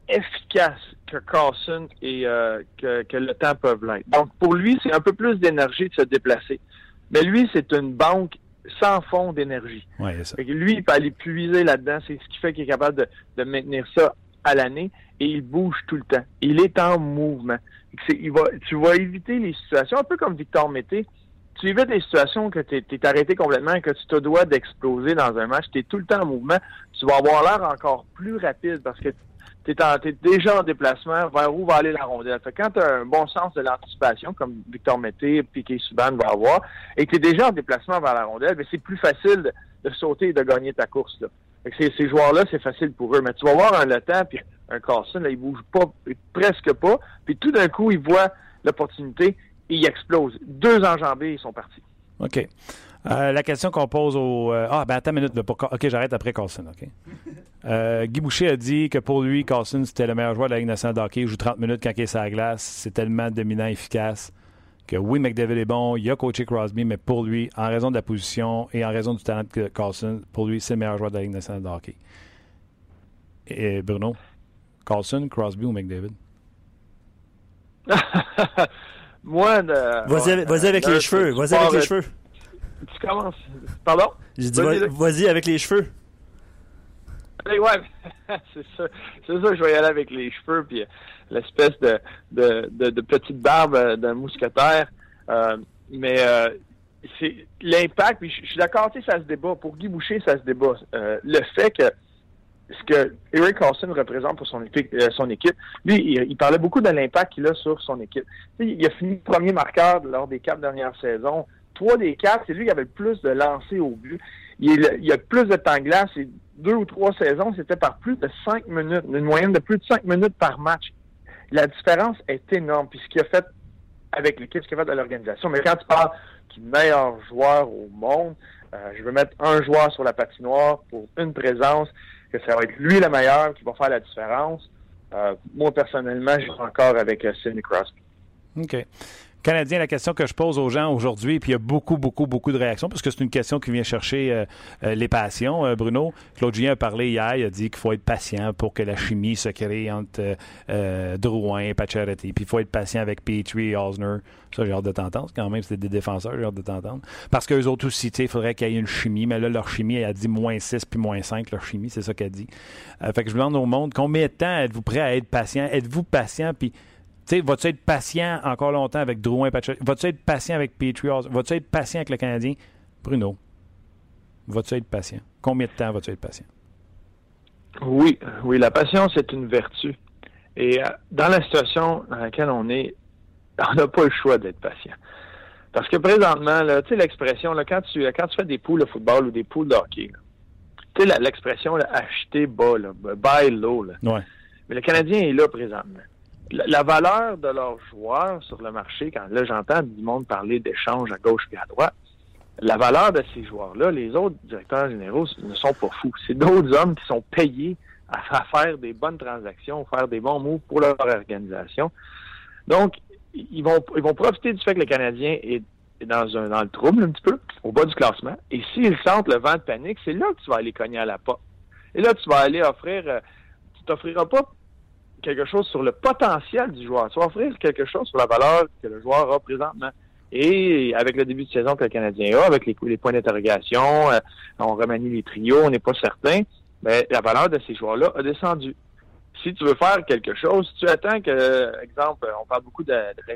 efficace que Carlson et euh, que, le temps peut l'être. Donc, pour lui, c'est un peu plus d'énergie de se déplacer. Mais lui, c'est une banque sans fond d'énergie. lui, il peut aller puiser là-dedans. C'est ce qui fait qu'il est capable de, maintenir ça à l'année et il bouge tout le temps. Il est en mouvement. il va, tu vas éviter les situations, un peu comme Victor Mété. Tu évites les situations que tu es, arrêté complètement et que tu te dois d'exploser dans un match. Tu es tout le temps en mouvement. Tu vas avoir l'air encore plus rapide parce que tu es, déjà en déplacement vers où va aller la rondelle? Fait quand tu as un bon sens de l'anticipation, comme Victor Mété et Piquet Subban va avoir, et que tu es déjà en déplacement vers la rondelle, ben, c'est plus facile de, sauter et de gagner ta course. Là. Fait ces, joueurs-là, c'est facile pour eux. Mais tu vas voir un Le Temps puis un Carson, là, il bouge pas, presque pas. Puis tout d'un coup, il voit l'opportunité et il explose. Deux enjambées, ils sont partis. OK. Euh, la question qu'on pose au. Euh, ah, ben attends une minute. OK, j'arrête après Carlson. OK. Euh, Guy Boucher a dit que pour lui, Carlson, c'était le meilleur joueur de la Ligue nationale de hockey. Il joue 30 minutes quand il est sur la glace. C'est tellement dominant, efficace. Que oui, McDavid est bon. Il a coaché Crosby, mais pour lui, en raison de la position et en raison du talent de Carlson, pour lui, c'est le meilleur joueur de la Ligue nationale de hockey. Et Bruno, Carlson, Crosby ou McDavid? Moi, de, vas-y avec, les cheveux. Vas-y avec les cheveux. Tu commences. Pardon? J'ai dit, vas-y avec les cheveux. Ouais, c'est ça. C'est ça que je vais y aller avec les cheveux, puis l'espèce de, de, de, petite barbe euh, d'un mousquetaire. Euh, mais euh, c'est l'impact, puis je suis d'accord, tu sais, ça se débat. Pour Guy Boucher, ça se débat. le fait que ce que Eric Carlson représente pour son équipe, son équipe lui, il, parlait beaucoup de l'impact qu'il a sur son équipe. il a fini premier marqueur lors des quatre dernières saisons trois des quatre, c'est lui qui avait le plus de lancers au but. Il, il a plus de temps de glace. Et deux ou trois saisons, c'était par plus de cinq minutes, une moyenne de plus de cinq minutes par match. La différence est énorme. Puis ce qu'il a fait avec l'équipe, ce qu'il a fait de l'organisation. Mais quand tu parles du meilleur joueur au monde, euh, je veux mettre un joueur sur la patinoire pour une présence, que ça va être lui le meilleur qui va faire la différence. Euh, moi, personnellement, je suis encore avec euh, Sidney Crosby. OK. Canadien, la question que je pose aux gens aujourd'hui, puis il y a beaucoup, beaucoup, beaucoup de réactions, parce que c'est une question qui vient chercher euh, euh, les passions. Euh, Bruno, Claude Julien a parlé hier, il a dit qu'il faut être patient pour que la chimie se crée entre Drouin et Pacioretty. Puis il faut être patient avec Petrie et Osner. Ça, j'ai hâte de t'entendre. Quand même, c'est des défenseurs, j'ai hâte de t'entendre. Parce qu'eux autres aussi, il faudrait qu'il y ait une chimie, mais là, leur chimie, elle a dit moins 6 puis moins 5, leur chimie, c'est ça qu'elle dit. fait que je demande au monde, combien de temps êtes-vous prêt à être patient? Êtes-vous patient? Puis tu sais, vas-tu être patient encore longtemps avec Drouin Patrick? Vas-tu être patient avec Patriots? Vas-tu être patient avec le Canadien? Bruno, vas-tu être patient? Combien de temps vas-tu être patient? Oui, oui, la patience est une vertu. Et euh, dans la situation dans laquelle on est, on n'a pas le choix d'être patient. Parce que présentement, tu sais, l'expression, quand, tu, quand tu fais des poules de football ou des poules de hockey, tu sais, l'expression acheter bas, là, buy low. Là. Ouais. Mais le Canadien est là présentement la, valeur de leurs joueurs sur le marché, quand là j'entends du monde parler d'échanges à gauche et à droite, la valeur de ces joueurs-là, les autres directeurs généraux ne sont pas fous. C'est d'autres hommes qui sont payés à faire des bonnes transactions, faire des bons moves pour leur organisation. Donc, ils vont, ils vont profiter du fait que le Canadien est dans, un, dans le trouble un petit peu, au bas du classement. Et s'ils sentent le vent de panique, c'est là que tu vas aller cogner à la porte. Et là, tu vas aller offrir, euh, tu t'offriras pas quelque chose sur le potentiel du joueur. Tu vas offrir quelque chose sur la valeur que le joueur a présentement. Et avec le début de saison que le Canadien a, avec les, points d'interrogation, euh, on remanie les trios, on n'est pas certain, mais la valeur de ces joueurs-là a descendu. Si tu veux faire quelque chose, si tu attends que, exemple, on parle beaucoup de, de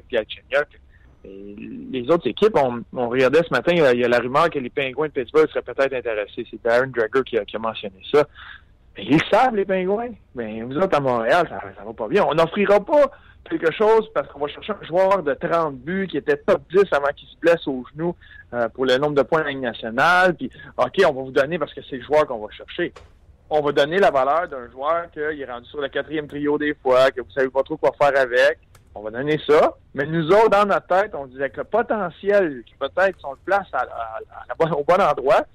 et les autres équipes, on, regardait ce matin, il y, a, la rumeur que les Pingouins de Pittsburgh seraient peut-être intéressés. C'est Darren Drager qui a mentionné ça. Ils savent, les pingouins. Mais vous autres, à Montréal, ça, ça va pas bien. On n'offrira pas quelque chose parce qu'on va chercher un joueur de 30 buts qui était top 10 avant qu'il se blesse au genou euh, pour le nombre de points de la nationale. Puis, OK, on va vous donner parce que c'est le joueur qu'on va chercher. On va donner la valeur d'un joueur qui est rendu sur le quatrième trio des fois, que vous savez pas trop quoi faire avec. on va donner ça. Mais nous autres, dans notre tête, on disait que le potentiel qui peut-être sont le place au bon endroit,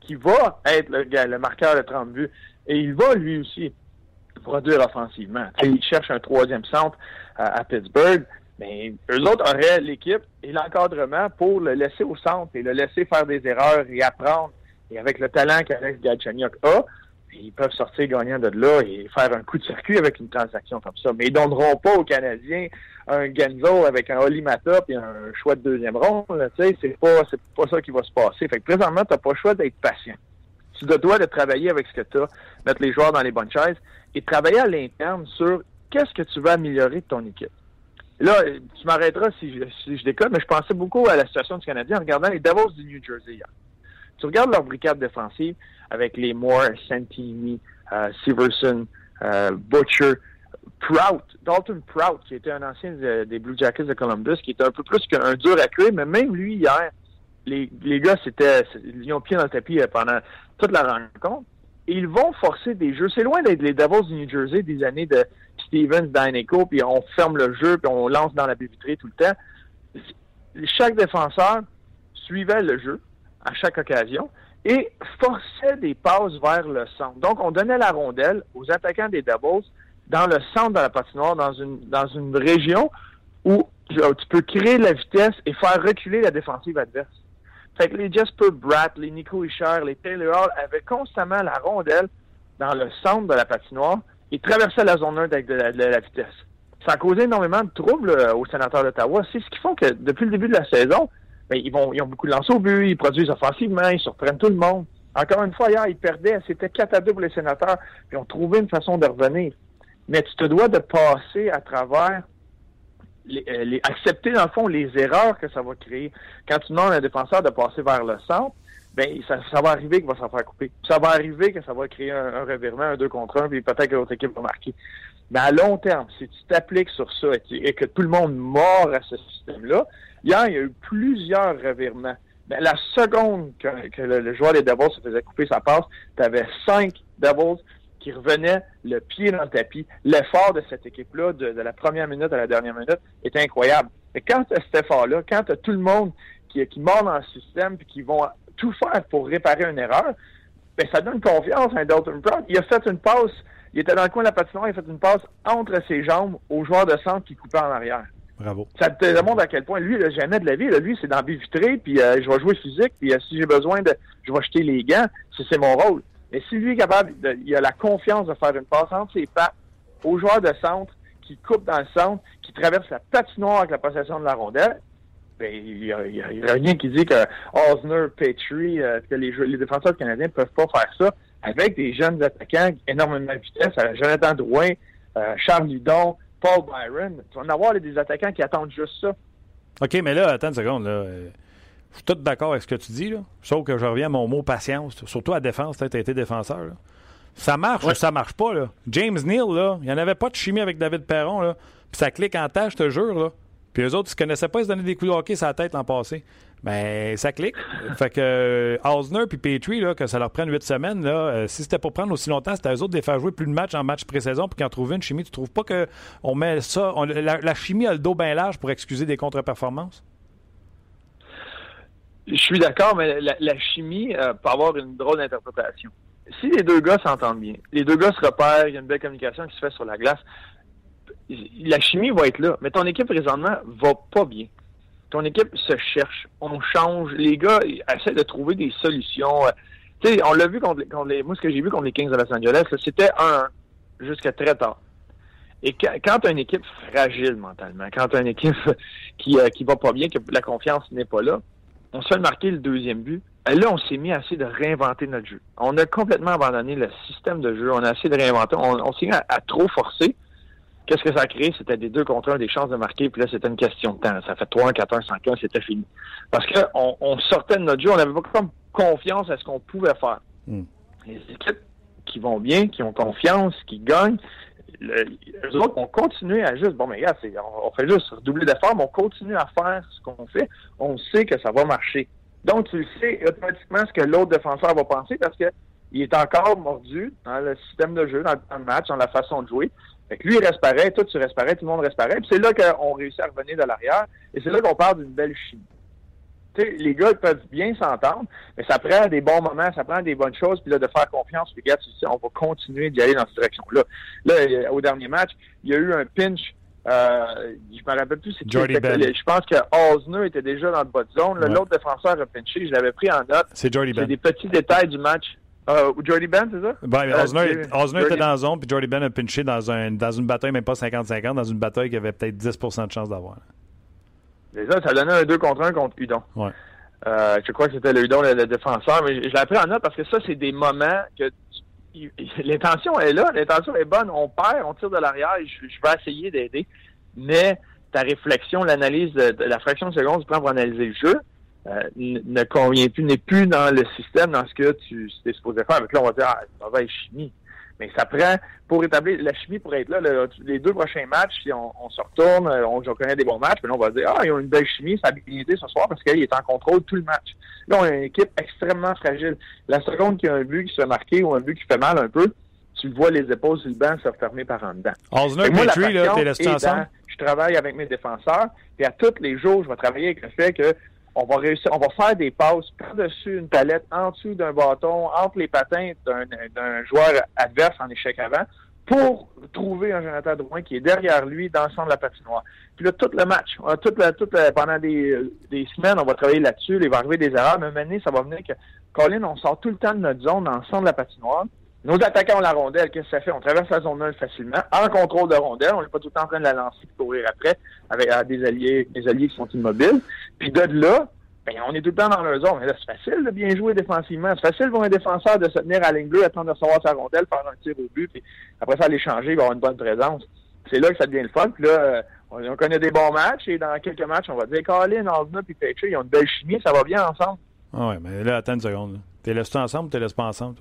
qui va être le marqueur de 30 buts. Et il va, lui aussi, produire offensivement. il cherche un troisième centre à Pittsburgh. Mais eux autres auraient l'équipe et l'encadrement pour le laisser au centre et le laisser faire des erreurs et apprendre. Et avec le talent qu'Alex Galchenyuk a, ils peuvent sortir gagnant de là et faire un coup de circuit avec une transaction comme ça. Mais ils donneront pas aux Canadiens un Genzo avec un Olimata et un choix de deuxième ronde. Tu sais, c'est pas, pas ça qui va se passer. Fait que présentement, t'as pas le choix d'être patient. Tu dois de travailler avec ce que tu as, mettre les joueurs dans les bonnes chaises et travailler à l'interne sur qu'est-ce que tu veux améliorer de ton équipe. Là, tu m'arrêteras si je, déconne, mais je pensais beaucoup à la situation du Canadien en regardant les Devils du New Jersey hier. Tu regardes leur brigade défensive avec les Moore, Santini, euh, Severson, euh, Butcher, Prout, Dalton Prout, qui était un ancien des Blue Jackets de Columbus, qui était un peu plus qu'un dur à cuire, mais même lui, hier, les, les gars, c'était, ils ont pied dans le tapis euh, pendant toute la rencontre. Et ils vont forcer des jeux. C'est loin d'être les Devils du New Jersey des années de Stevens, Dyneco, puis on ferme le jeu, puis on lance dans la vitrée tout le temps. Chaque défenseur suivait le jeu à chaque occasion et forçait des passes vers le centre. Donc, on donnait la rondelle aux attaquants des Devils dans le centre de la patinoire, dans une, dans une région où tu peux créer la vitesse et faire reculer la défensive adverse. Fait que les Jasper Bratt, les Nico Isher, les Taylor Hall avaient constamment la rondelle dans le centre de la patinoire et traversaient la zone 1 avec de la, vitesse. Ça a causé énormément de troubles euh, aux sénateurs d'Ottawa. C'est ce qui font que depuis le début de la saison, ben, ils, ils ont beaucoup de lancers au but, ils produisent offensivement, ils surprennent tout le monde. Encore une fois, hier, ils perdaient. C'était 4 à 2 pour les sénateurs. Ils ont trouvé une façon de revenir. Mais tu te dois de passer à travers euh, les, accepter dans le fond les erreurs que ça va créer. Quand tu demandes à un défenseur de passer vers le centre, ben ça, va arriver qu'il va s'en faire couper. Ça va arriver que ça va créer un, revirement, un 2 contre 1, puis peut-être que l'autre équipe va marquer. Mais à long terme, si tu t'appliques sur ça et, que tout le monde mord à ce système-là, hier, il y a eu plusieurs revirements. Mais la seconde que, le, joueur des Devils se faisait couper sa passe, tu avais cinq Devils qui revenait le pied dans le tapis. L'effort de cette équipe-là, de, la première minute à la dernière minute, est incroyable. Et quand tu as cet effort-là, quand tu as tout le monde qui, qui mord dans le système puis qui vont tout faire pour réparer une erreur, ben, ça donne confiance à Dalton Brown. Il a fait une passe, il était dans le coin de la patinoire, il a fait une passe entre ses jambes au joueur de centre qui coupait en arrière. Bravo. Ça te démontre à quel point lui, il jamais de la vie. lui, c'est dans vitrée, puis euh, je vais jouer physique, puis euh, si j'ai besoin de. Je vais jeter les gants, c'est mon rôle. Mais si lui est capable, il a la confiance de faire une passe entre ses pattes au joueur de centre qui coupe dans le centre, qui traverse la patinoire avec la possession de la rondelle, ben, il n'y a, rien qui dit que Osner, Petrie, euh, que les, défenseurs canadiens ne peuvent pas faire ça avec des jeunes attaquants énormément de vitesse, Jonathan Drouin, euh, Charles Lidon, Paul Byron. Tu vas en avoir des attaquants qui attendent juste ça. OK, mais là, attends une seconde. Là. Je suis tout d'accord avec ce que tu dis, là. sauf que je reviens à mon mot patience. Surtout à défense, tu as été défenseur. Ça marche ou ça marche pas. Là. James Neal, là, il n'y en avait pas de chimie avec David Perron. Là. Puis ça clique en tâche, je te jure. Là. Puis eux autres, ils se connaissaient pas, ils se donnaient des coups de hockey sur la tête l'an passé. Ben, ça clique. fait que euh, Osner puis Petrie, là, que ça leur prenne huit semaines, là, euh, si c'était pour prendre aussi longtemps, c'était eux autres de les faire jouer plus de matchs en match pré-saison puis qu'ils en trouvent une chimie. Tu trouves pas qu'on met ça. la, chimie a le dos bien large pour excuser des contre-performances? Je suis d'accord, mais la, chimie euh, peut avoir une drôle d'interprétation. Si les deux gars s'entendent bien, les deux gars se repèrent, il y a une belle communication qui se fait sur la glace, la chimie va être là. Mais ton équipe présentement va pas bien. Ton équipe se cherche, on change. Les gars essaient de trouver des solutions. Euh, tu sais, on l'a vu contre, les. Moi, ce que j'ai vu contre les Kings de Los Angeles, c'était un jusqu'à très tard. Et quand tu as une équipe fragile mentalement, quand tu as une équipe qui, euh, qui va pas bien, que la confiance n'est pas là, on se fait marquer le deuxième but. Et là, on s'est mis à essayer de réinventer notre jeu. On a complètement abandonné le système de jeu. On a essayé de réinventer. On, s'est mis à, trop forcer. Qu'est-ce que ça a créé? C'était des deux contre un, des chances de marquer, puis là, c'était une question de temps. Ça fait 3 1, 4 1, 5 1, c'était fini. Parce qu'on on sortait de notre jeu, on n'avait pas comme confiance à ce qu'on pouvait faire. Hmm. Les équipes qui vont bien, qui ont confiance, qui gagnent, les autres ont continué à juste, bon, mais regarde, on, fait juste redoubler d'efforts, mais on continue à faire ce qu'on fait. On sait que ça va marcher. Donc, tu sais automatiquement ce que l'autre défenseur va penser parce que il est encore mordu dans le système de jeu, dans le match, dans la façon de jouer. Lui, il reste pareil, toi, tu restes tout le monde reste pareil. C'est là qu'on réussit à revenir de l'arrière. Et c'est là qu'on parle d'une belle chimie. Les gars ils peuvent bien s'entendre, mais ça prend des bons moments, ça prend des bonnes choses, puis là, de faire confiance, les gars, on va continuer d'y aller dans cette direction-là. Là, au dernier match, il y a eu un pinch euh, je me rappelle plus c'est Ben. Je pense que Osner était déjà dans le bas de zone. L'autre défenseur a pinché. Je l'avais pris en note. C'est Jordy Ben. C'est des petits détails du match. Euh, Jordy Ben, c'est ça? Ben, euh, Osner, était dans la zone, puis Jordy Ben a pinché dans, un, dans une bataille, même pas 50-50, dans une bataille qui avait peut-être 10% de chance d'avoir. C'est ça, donnait un 2 contre 1 contre Udon. Ouais. Euh, je crois que c'était le Udon, le, défenseur, mais je, je l'ai pris en note parce que ça, c'est des moments que l'intention est là, l'intention est bonne. On perd, on tire de l'arrière, je, je vais essayer d'aider. Mais ta réflexion, l'analyse de, la fraction de seconde du prends pour analyser le jeu euh, ne convient plus, n'est plus dans le système, dans ce que tu es supposé faire. Donc là, on va dire, ah, être chimie. Mais ça prend, pour établir la chimie, pour être là, les deux prochains matchs, si on, se retourne, euh, on, on, connaît des bons matchs, mais là, on va dire, ah, ils ont une belle chimie, ça a bien été ce soir parce qu'il est en contrôle tout le match. Là, on a une équipe extrêmement fragile. La seconde qui a un but qui se fait marquer ou un but qui fait mal un peu, tu vois les épaules sur le banc se refermer par en dedans. Osner, Petrie, là, t'es resté ensemble? Je travaille avec mes défenseurs, et à tous les jours, je vais travailler avec le fait que on va réussir, on va faire des passes par-dessus une palette, en dessous d'un bâton, entre les patins d'un joueur adverse en échec avant, pour trouver un Jonathan Drouin qui est derrière lui dans le centre de la patinoire. Puis là, tout le match, toute la, toute pendant des, des, semaines, on va travailler là-dessus, il va arriver des erreurs, mais maintenant, ça va venir que, Colin, on sort tout le temps de notre zone dans le centre de la patinoire. Nos attaquants ont la rondelle, qu'est-ce que ça fait? On traverse la zone 9 facilement, en contrôle de rondelle. On n'est pas tout le temps en train de la lancer et courir après avec des alliés, des alliés qui sont immobiles. Puis de là, ben, on est tout le temps dans leur zone. C'est facile de bien jouer défensivement. C'est facile pour un défenseur de se tenir à ligne bleue, attendre de recevoir sa rondelle, faire un tir au but, puis après ça, aller changer, il va avoir une bonne présence. C'est là que ça devient le fun. Puis là, euh, on connaît des bons matchs, et dans quelques matchs, on va dire Colin, Osna puis Petrie, ils ont une belle chimie, ça va bien ensemble. Ah ouais, mais là, attends une seconde. T'es laissé ensemble ou t'es laissé pas ensemble?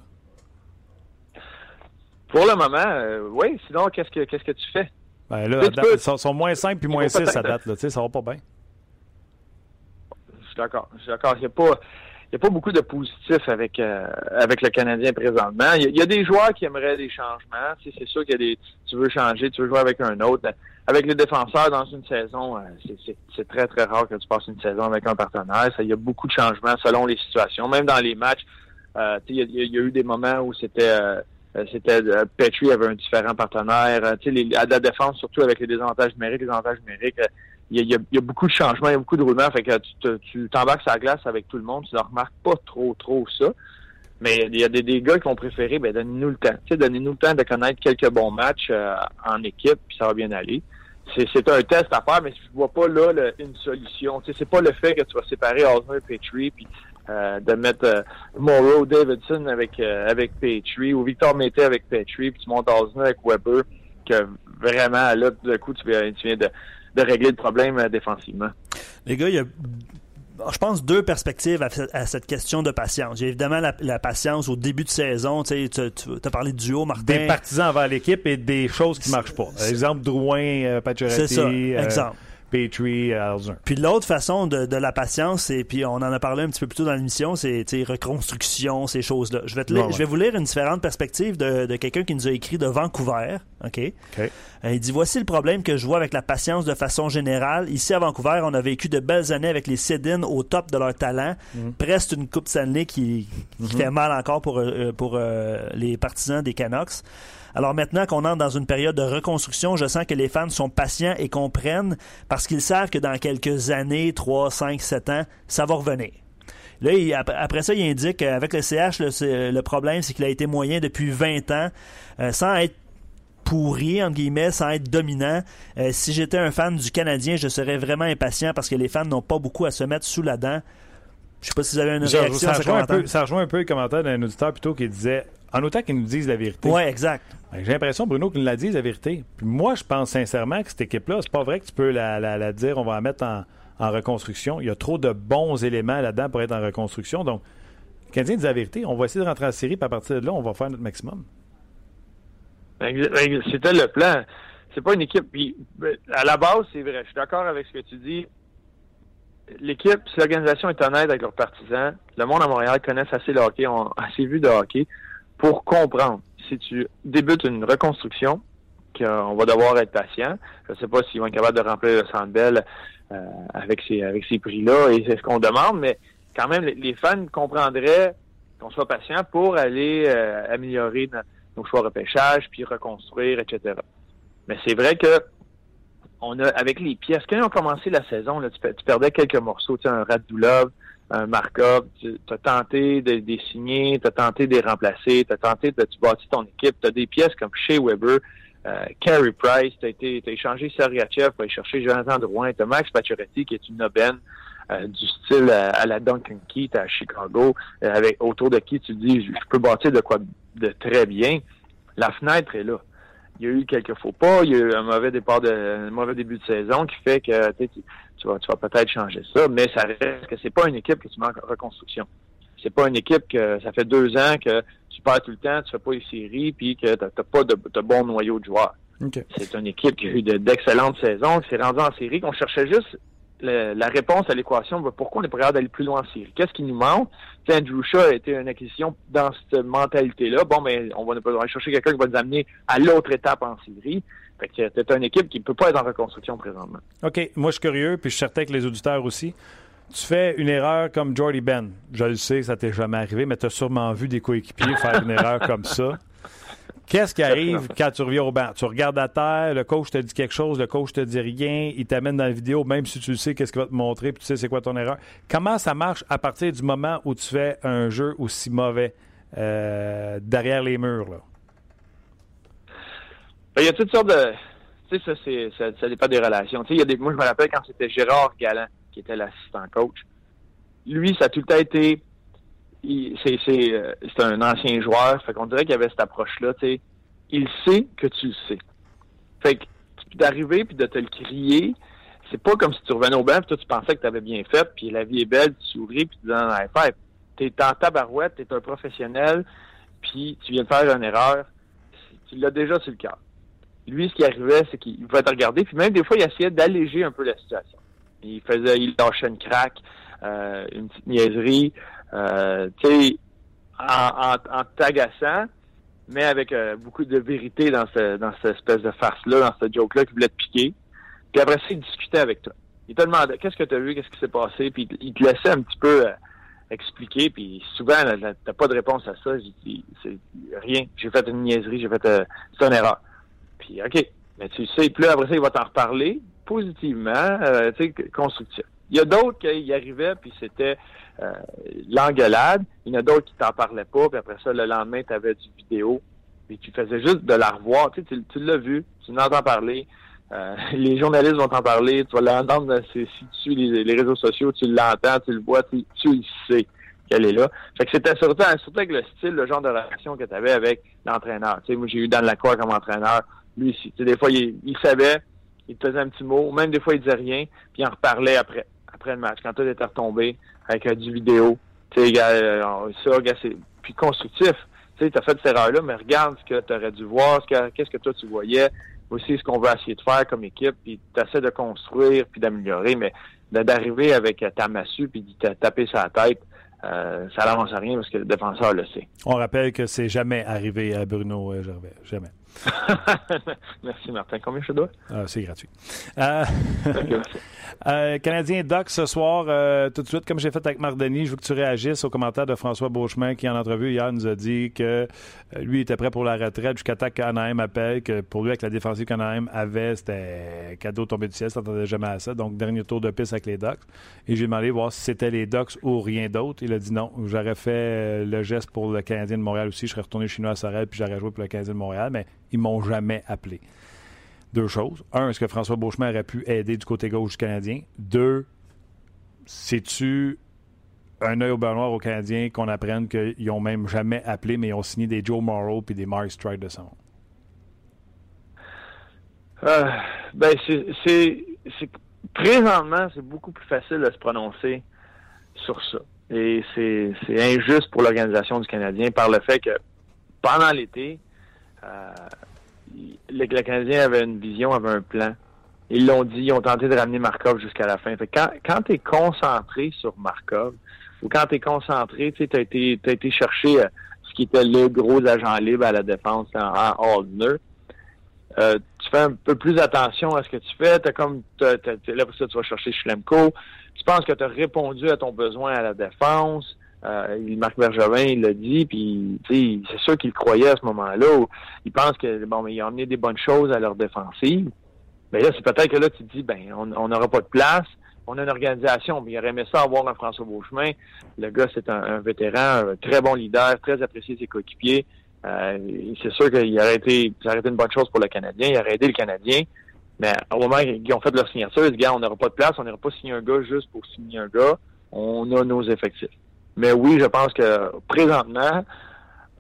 Pour le moment, euh, oui. Sinon, qu'est-ce que qu'est-ce que tu fais? Ben là, ils sont, moins 5 puis moins 6 à date. Là, ça va pas bien. Je suis d'accord. Je suis d'accord. Il n'y a pas. Il a pas beaucoup de positifs avec euh, avec le Canadien présentement. Il y, a, des joueurs qui aimeraient des changements. c'est sûr qu'il y a des. Tu veux changer, tu veux jouer avec un autre. Avec les défenseurs dans une saison, euh, c'est très très rare que tu passes une saison avec un partenaire. il y a beaucoup de changements selon les situations. Même dans les matchs, il y, a eu des moments où c'était euh, c'était euh, Petrie avait un différent partenaire. Euh, sais, à la défense, surtout avec les désavantages numériques, les avantages numériques, il y, a, beaucoup de changements, il y a beaucoup de roulements. Fait que tu t'embarques sur la glace avec tout le monde, tu ne remarques pas trop, trop ça. Mais il y a des, des gars qui ont préféré, ben, donnez-nous le temps. Donnez-nous le temps de connaître quelques bons matchs en équipe, puis ça va bien aller. C'est un test à faire, mais je vois pas là une solution. C'est pas le fait que tu vas séparer Osner et Petrie, puis euh, de mettre euh, Morrow Davidson avec euh, avec Petrie ou Victor Mété avec Petrie, puis tu montes Osner avec Weber, que vraiment, là, tout d'un coup, tu viens, tu viens de, de, régler le problème défensivement. Les gars, il y a je pense, deux perspectives à, cette question de patience. J'ai évidemment la, patience au début de saison. Tu as parlé de duo, Martin. Des partisans envers l'équipe et des choses qui ne marchent pas. Exemple, Drouin, euh, C'est ça, exemple. Puis l'autre façon de, la patience, et puis on en a parlé un petit peu plus tôt dans l'émission, c'est reconstruction, ces choses-là. Je vais, je vais vous lire une différente perspective de, quelqu'un qui nous a écrit de Vancouver. OK? Euh, il dit Voici le problème que je vois avec la patience de façon générale. Ici à Vancouver, on a vécu de belles années avec les Sedins au top de leur talent. Mhm. Presque une Coupe Stanley qui, qui mhm. fait mal encore pour, euh, pour euh, les partisans des Canucks. Alors maintenant qu'on entre dans une période de reconstruction, je sens que les fans sont patients et comprennent parce qu'ils savent que dans quelques années, 3, 5, 7 ans, ça va revenir. Là, après ça, il indique qu'avec le CH, le, problème, c'est qu'il a été moyen depuis 20 ans, euh, sans être pourri, entre guillemets, sans être dominant. Euh, si j'étais un fan du Canadien, je serais vraiment impatient parce que les fans n'ont pas beaucoup à se mettre sous la dent. Je sais pas si vous avez une réaction ça, rejoint un peu, ça rejoint un peu le commentaire d'un auditeur plutôt qui disait en autant qu'ils nous disent la vérité. Oui, exact. Ben, j'ai l'impression, Bruno, qu'ils nous la disent la vérité. Puis moi, je pense sincèrement que cette équipe-là, c'est pas vrai que tu peux la, dire, on va la mettre en, reconstruction. Il y a trop de bons éléments là-dedans pour être en reconstruction. Donc, le Canadien dit la vérité. On va essayer de rentrer en série, puis à partir de là, on va faire notre maximum. C'était le plan. C'est pas une équipe. Ben, à la base, c'est vrai. Je suis d'accord avec ce que tu dis. L'équipe, si l'organisation est honnête avec leurs partisans, le monde à Montréal connaît assez le hockey, ont assez vu de hockey pour comprendre si tu débutes une reconstruction, qu'on va devoir être patient. Je ne sais pas s'ils vont être capables de remplir le Centre Bell euh, avec ces avec ces prix-là et c'est ce qu'on demande, mais quand même les fans comprendraient qu'on soit patient pour aller euh, améliorer nos choix de repêchage puis reconstruire, etc. Mais c'est vrai que on a avec les pièces quand ils ont commencé la saison, tu, perdais quelques morceaux, tu sais, un Radulov, un Markov, tu as tenté de, les signer, tu as tenté de les remplacer, tu as tenté de tu bâtir ton équipe, tu as des pièces comme Shea Weber, euh, Carey Price, tu as, as échangé Sergachev pour aller chercher Jonathan Drouin, tu as Max Pacioretty qui est une aubaine euh, du style à, la Duncan Keith à Chicago, euh, avec autour de qui tu dis je, peux bâtir de quoi de très bien. La fenêtre est là. Il y a eu quelques faux pas, il y a eu un mauvais départ de un mauvais début de saison qui fait que tu, tu vas, tu vas peut-être changer ça, mais ça reste que c'est pas une équipe que tu manques en reconstruction. C'est pas une équipe que ça fait deux ans que tu perds tout le temps, tu fais pas les séries, puis que tu n'as pas de, de, bon noyau de joueurs. C'est une équipe qui a eu d'excellentes saisons, qui s'est rendue en série, qu'on cherchait juste la réponse à l'équation, ben, pourquoi on est prêt d'aller plus loin en série? Qu'est-ce qui nous manque? Andrew Shaw a été une acquisition dans cette mentalité-là. Bon, mais on va, aller chercher quelqu'un qui va nous amener à l'autre étape en série. Fait que c'est une équipe qui ne peut pas être en reconstruction présentement. OK. Moi, je suis curieux, puis je suis certain que les auditeurs aussi. Tu fais une erreur comme Jordy Ben. Je le sais, ça t'est jamais arrivé, mais tu as sûrement vu des coéquipiers faire une erreur comme ça. Qu'est-ce qui arrive quand tu reviens au banc? Tu regardes à terre, le coach te dit quelque chose, le coach te dit rien, il t'amène dans la vidéo, même si tu le sais, qu'est-ce qu'il va te montrer, puis tu sais c'est quoi ton erreur. Comment ça marche à partir du moment où tu fais un jeu aussi mauvais euh, derrière les murs? Là? Ben, il y a toutes sortes de. Tu sais, ça, c'est, ça, ça dépend des relations. Tu sais, il y a des, moi, je me rappelle quand c'était Gérard Galland qui était l'assistant coach. Lui, ça a tout le temps été c'est euh, c'est un ancien joueur, fait qu'on dirait qu'il avait cette approche-là, tu sais. Il sait que tu le sais. Fait que d'arriver puis de te le crier, c'est pas comme si tu revenais au banc puis toi tu pensais que tu avais bien fait, puis la vie est belle, tu souris puis tu dis non, fait, t'es en tabarouette, t'es un professionnel, puis tu viens de faire une erreur, tu l'as déjà sur le cœur. Lui, ce qui arrivait, c'est qu'il pouvait te regarder, puis même des fois, il essayait d'alléger un peu la situation. Il faisait, il lâchait une craque, euh, une petite niaiserie, euh, sais, en, en, t'agaçant, mais avec euh, beaucoup de vérité dans, ce, dans cette espèce de farce-là, dans ce joke-là qui voulait te piquer. Puis après ça, il discutait avec toi. Il te demandait qu'est-ce que tu as vu, qu'est-ce qui s'est passé, puis il te laissait un petit peu euh, expliquer, puis souvent, t'as pas de réponse à ça. J'ai dit, c'est rien. J'ai fait une niaiserie, j'ai fait euh, c'est une erreur. Puis OK, mais tu sais, puis là, après ça, il va t'en reparler positivement, tu sais, constructif. Il y a d'autres qui y arrivaient, puis c'était euh, l'engueulade. Il y en a d'autres qui t'en parlaient pas, puis après ça, le lendemain, tu avais du vidéo, puis tu faisais juste de la revoir. Tu, sais, tu, l'as vu, tu l'entends parler. Euh, les journalistes vont t'en parler, tu vas l'entendre si tu suis les, réseaux sociaux, tu l'entends, tu le vois, tu, le sais qu'elle est là. Fait que c'était surtout, surtout avec le style, le genre de relation que tu avais avec l'entraîneur. Tu sais, moi, j'ai eu Dan Lacroix comme entraîneur. Lui, tu sais, des fois, il, il, savait, il te faisait un petit mot, même des fois, il disait rien, puis il en reparlait après, après le match, quand tout était retombé avec euh, du vidéo. Tu sais, euh, ça, c'est puis constructif. Tu sais, as fait cette erreur-là, mais regarde ce que tu aurais dû voir, ce qu'est-ce que toi tu voyais, aussi ce qu'on veut essayer de faire comme équipe, puis tu essaies de construire puis d'améliorer, mais d'arriver avec ta massue puis de taper sa tête, euh, ça n'avance à rien parce que le défenseur le sait. On rappelle que c'est jamais arrivé à Bruno Gervais. Jamais. Merci Martin. Combien je dois? Ah, c'est gratuit. Euh, euh, Canadien Doc ce soir, euh, tout de suite, comme j'ai fait avec Mardini, je veux que tu réagisses au commentaire de François Beauchemin qui, en entrevue hier, nous a dit que lui était prêt pour la retraite jusqu'à temps qu'Anaheim appelle, que pour lui, avec la défensive qu'Anaheim avait, c'était cadeau tombé du ciel, ça n'entendait jamais à ça. Donc, dernier tour de piste avec les Ducks. Et j'ai demandé voir si c'était les Ducks ou rien d'autre. Il a dit non. J'aurais fait le geste pour le Canadien de Montréal aussi. Je serais retourné chez nous à Sorel puis j'aurais joué pour le Canadien de Montréal. Mais ils m'ont jamais appelé. Deux choses. Un, est-ce que François Beauchemin aurait pu aider du côté gauche du Canadien? Deux, sais-tu un œil au beurre noir aux Canadiens qu'on apprenne qu'ils n'ont même jamais appelé, mais ils ont signé des Joe Morrow puis des Mark Stride de son? Euh, ben, c'est, présentement, c'est beaucoup plus facile de se prononcer sur ça. Et c'est, injuste pour l'organisation du Canadien par le fait que pendant l'été, euh, le, Canadien avait une vision, avait un plan. Ils l'ont dit, ils ont tenté de ramener Markov jusqu'à la fin. quand, tu es concentré sur Markov, ou quand tu es concentré, tu as été, été chercher euh, ce qui était le gros agent libre à la défense en, Aldner, euh, tu fais un peu plus attention à ce que tu fais. T'as comme là pour ça, tu vas chercher Schlemko. Tu penses que tu as répondu à ton besoin à la défense. Euh, Marc Bergevin, il l'a dit, puis c'est sûr qu'il croyait à ce moment-là. Il pense que bon, il a amené des bonnes choses à leur défensive. Mais là, c'est peut-être que là, tu te dis, ben, on n'aura pas de place. On a une organisation, mais il aurait aimé ça avoir un François Beauchemin. Le gars, c'est un, vétéran, un très bon leader, très apprécié de ses coéquipiers. Euh, c'est sûr qu'il aurait été, ça aurait été une bonne chose pour le Canadien. Il aurait aidé le Canadien. Mais au moment où ils ont fait leur signature, ils disent, gars, on n'aura pas de place, on n'aura pas signé un gars juste pour signer un gars. On a nos effectifs. Mais oui, je pense que présentement,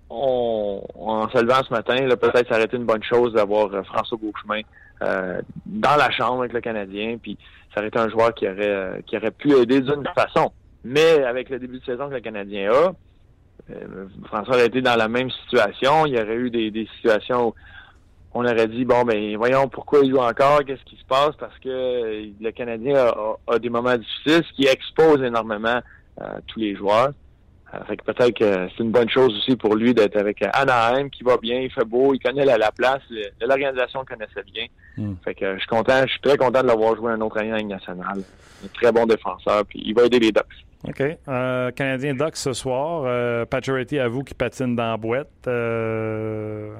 on, en se levant ce matin, peut-être ça aurait été une bonne chose d'avoir euh, François Beauchemin euh, dans la chambre avec le Canadien, puis ça aurait été un joueur qui aurait euh, qui aurait pu aider d'une façon. Mais avec le début de saison que le Canadien a, François aurait été dans la même situation. Il y aurait eu des, situations où on aurait dit bon ben voyons pourquoi il joue encore, qu'est-ce qui se passe parce que le Canadien a, des moments difficiles, ce qui expose énormément tous les joueurs. Euh, fait que peut-être que c'est une bonne chose aussi pour lui d'être avec Anaheim, qui va bien, il fait beau, il connaît la, place, l'organisation connaissait bien. Hmm. Fait que je suis content, je suis très content de l'avoir joué un autre année en Ligue nationale. Un très bon défenseur, puis il va aider les Ducks. OK. Euh, Canadien Ducks ce soir. Euh, à vous qui patine dans la boîte. Euh,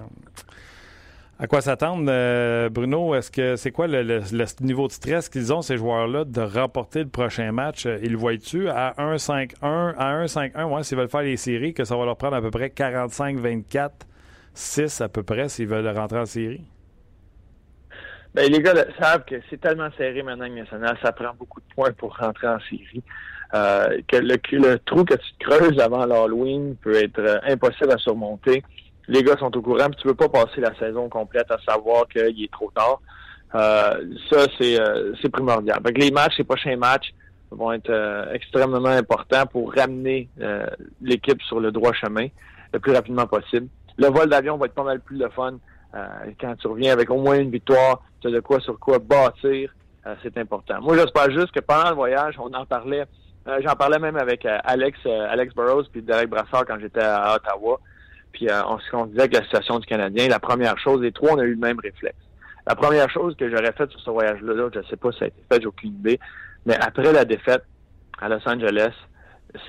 à quoi s'attendre, euh, Bruno? Est-ce que c'est quoi le, niveau de stress qu'ils ont, ces joueurs-là, de remporter le prochain match? Ils le voient-tu à 1-5-1? À 1-5-1, ouais, s'ils veulent faire les séries, que ça va leur prendre à peu près 45-24, 6 à peu près, s'ils veulent rentrer en série? Ben, les gars savent que c'est tellement serré maintenant national, ça prend beaucoup de points pour rentrer en série. Euh, que le, le, trou que tu creuses avant l'Halloween peut être euh, impossible à surmonter les gars sont au courant, puis tu veux pas passer la saison complète à savoir qu'il est trop tard. Euh, ça, c'est, euh, primordial. Donc, les matchs, les prochains matchs vont être euh, extrêmement importants pour ramener l'équipe sur le droit chemin le plus rapidement possible. Le vol d'avion va être pas mal plus de fun. quand tu reviens avec au moins une victoire, tu as de quoi sur quoi bâtir. c'est important. Moi, j'espère juste que pendant le voyage, on en parlait. j'en parlais même avec Alex, Alex Burrows puis Derek Brassard quand j'étais à Ottawa. Puis euh, on, se disait que la situation du Canadien, la première chose, les trois, on a eu le même réflexe. La première chose que j'aurais faite sur ce voyage-là, je ne sais pas si ça a été fait, j'ai aucune idée, mais après la défaite à Los Angeles,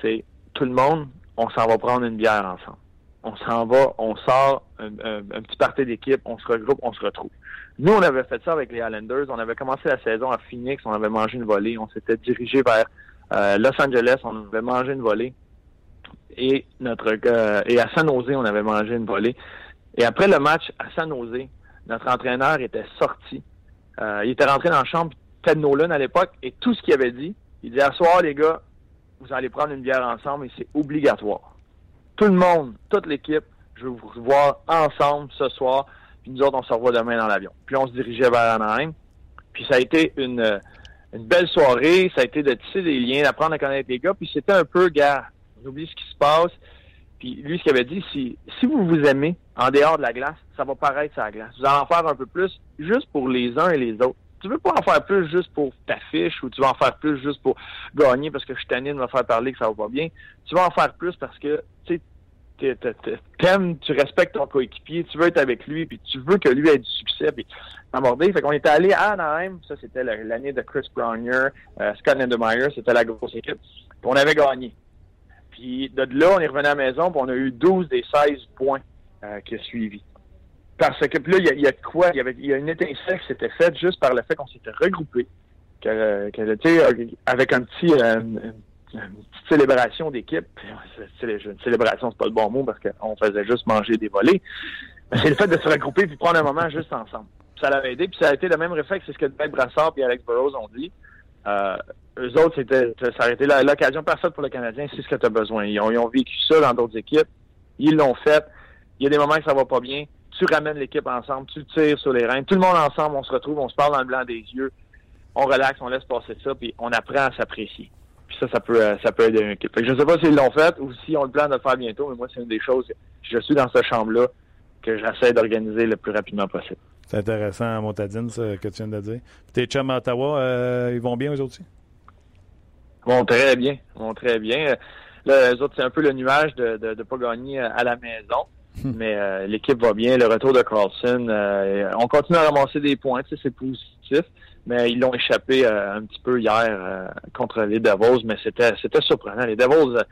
c'est tout le monde, on s'en va prendre une bière ensemble. On s'en va, on sort un, petit parti d'équipe, on se regroupe, on se retrouve. Nous, on avait fait ça avec les Islanders. On avait commencé la saison à Phoenix, on avait mangé une volée, on s'était dirigé vers euh, Los Angeles, on avait mangé une volée et notre et à San Jose, on avait mangé une volée. Et après le match à San Jose, notre entraîneur était sorti. Euh, il était rentré dans la chambre, Ted Nolan à l'époque, et tout ce qu'il avait dit, il dit à soir, les gars, vous allez prendre une bière ensemble et c'est obligatoire. Tout le monde, toute l'équipe, je veux vous voir ensemble ce soir, puis nous autres, on se revoit demain dans l'avion. Puis on se dirigeait vers Anaheim. Puis ça a été une, une belle soirée, ça a été de tisser des liens, d'apprendre à connaître les gars, puis c'était un peu, gars, on oublie ce qui se passe. Puis lui, ce qu'il avait dit, si, si vous vous aimez en dehors de la glace, ça va paraître sur la glace. Vous allez en faire un peu plus juste pour les uns et les autres. Tu veux pas en faire plus juste pour ta fiche ou tu vas en faire plus juste pour gagner parce que je suis de me faire parler que ça va pas bien. Tu vas en faire plus parce que tu t'aimes, tu respectes ton coéquipier, tu veux être avec lui, puis tu veux que lui ait du succès, puis aborder. Fait qu'on était allé à Anaheim, ça c'était l'année de Chris Brownier, euh, Scott Endemeyer, c'était la grosse équipe, puis on avait gagné. Puis de là, on est revenu à la maison, puis on a eu 12 des 16 points euh, qui a suivi. Parce que là, il y, a, quoi? Il y, y a une étincelle qui s'était faite juste par le fait qu'on s'était regroupé. Que, que, avec un petit, euh, une, petite célébration d'équipe. Une célébration, c'est pas le bon mot parce qu'on faisait juste manger des volets. C'est le fait de se regrouper puis prendre un moment juste ensemble. Ça l'avait aidé, puis ça a été le même réflexe, c'est ce que Dave Brassard et Alex Burrows ont dit. Euh, eux autres, c'était, ça a été l'occasion parfaite pour le Canadien, c'est ce que tu as besoin. Ils ont, vécu ça dans d'autres équipes. Ils l'ont fait. Il y a des moments que ça va pas bien. Tu ramènes l'équipe ensemble, tu tires sur les reins. Tout le monde ensemble, on se retrouve, on se parle dans le blanc des yeux. On relaxe, on laisse passer ça, puis on apprend à s'apprécier. Puis ça, ça peut, euh, ça peut aider une équipe. je ne sais pas s'ils l'ont fait ou si on le plan de le faire bientôt, mais moi, c'est une des choses. Je suis dans cette chambre-là que j'essaie d'organiser le plus rapidement possible. C'est intéressant, Montadine, ce que tu viens de dire. tes chums à Ottawa, euh, ils vont bien, eux aussi? vont très bien. vont très bien. Là, les autres, c'est un peu le nuage de ne de, pas gagner à la maison. Hmm. Mais l'équipe va bien. Le retour de Carlson, on continue à ramasser des points, c'est positif. Mais ils l'ont échappé un petit peu hier contre les Devils, mais c'était c'était surprenant. Les Devils,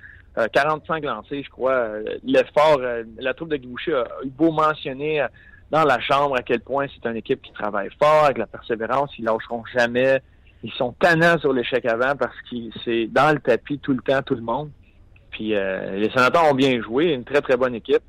45 lancés, je crois. L'effort, la troupe de Guiboucher a eu beau mentionner dans la chambre à quel point c'est une équipe qui travaille fort, avec la persévérance, ils lâcheront jamais. Ils sont tannants sur l'échec avant parce que c'est dans le tapis tout le temps, tout le monde. Puis euh, les sénateurs ont bien joué, une très très bonne équipe.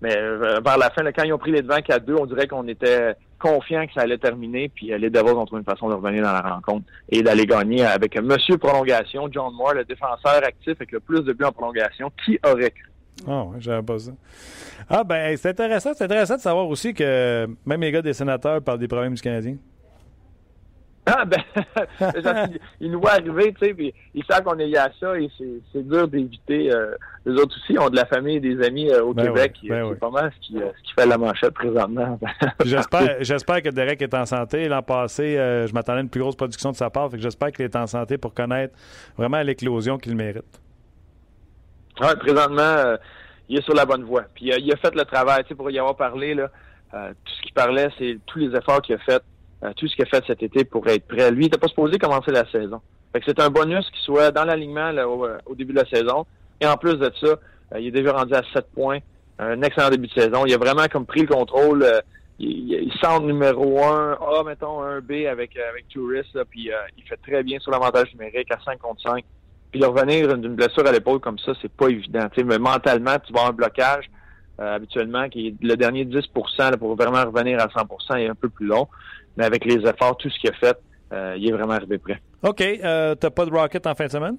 Mais euh, vers la fin, quand ils ont pris les devants 4-2, on dirait qu'on était confiant que ça allait terminer. Puis euh, les Devils ont trouvé une façon de revenir dans la rencontre et d'aller gagner avec Monsieur Prolongation, John Moore, le défenseur actif avec le plus de buts en prolongation. Qui aurait cru? Ah oui, j'avais pas ça. Ah ben c'est intéressant, c'est intéressant de savoir aussi que même les gars des sénateurs parlent des problèmes du Canadien. Ah ben, il nous voit arriver, tu sais, puis ils savent qu'on est lié à ça et c'est dur d'éviter. Euh, les autres aussi ont de la famille et des amis euh, au ben Québec, ben c'est pas mal ce qui, euh, ce qui, fait la manchette présentement. j'espère, que Derek est en santé. L'an passé, je m'attendais à une plus grosse production de sa part, fait que j'espère qu'il est en santé pour connaître vraiment l'éclosion qu'il mérite. Oui, présentement, euh, il est sur la bonne voie. Puis euh, il a fait le travail, tu sais, pour y avoir parlé, là, euh, tout ce qu'il parlait, c'est tous les efforts qu'il a fait, tout ce qu'il a fait cet été pour être prêt. Lui, il n'était pas supposé commencer la saison. Fait que c'est un bonus qu'il soit dans l'alignement au, début de la saison. Et en plus de ça, il est déjà rendu à 7 points. Un excellent début de saison. Il a vraiment comme pris le contrôle. il, centre numéro 1, A, mettons, un B avec, avec Tourist, puis il fait très bien sur l'avantage numérique à 5 contre 5. Puis de revenir d'une blessure à l'épaule comme ça, c'est pas évident. mais mentalement, tu vas avoir un blocage euh, habituellement qui est le dernier 10% pour vraiment revenir à 100% est un peu plus long. Mais avec les efforts, tout ce qu'il a fait, euh, il est vraiment arrivé prêt. OK. Euh, T'as pas de Rocket en fin de semaine?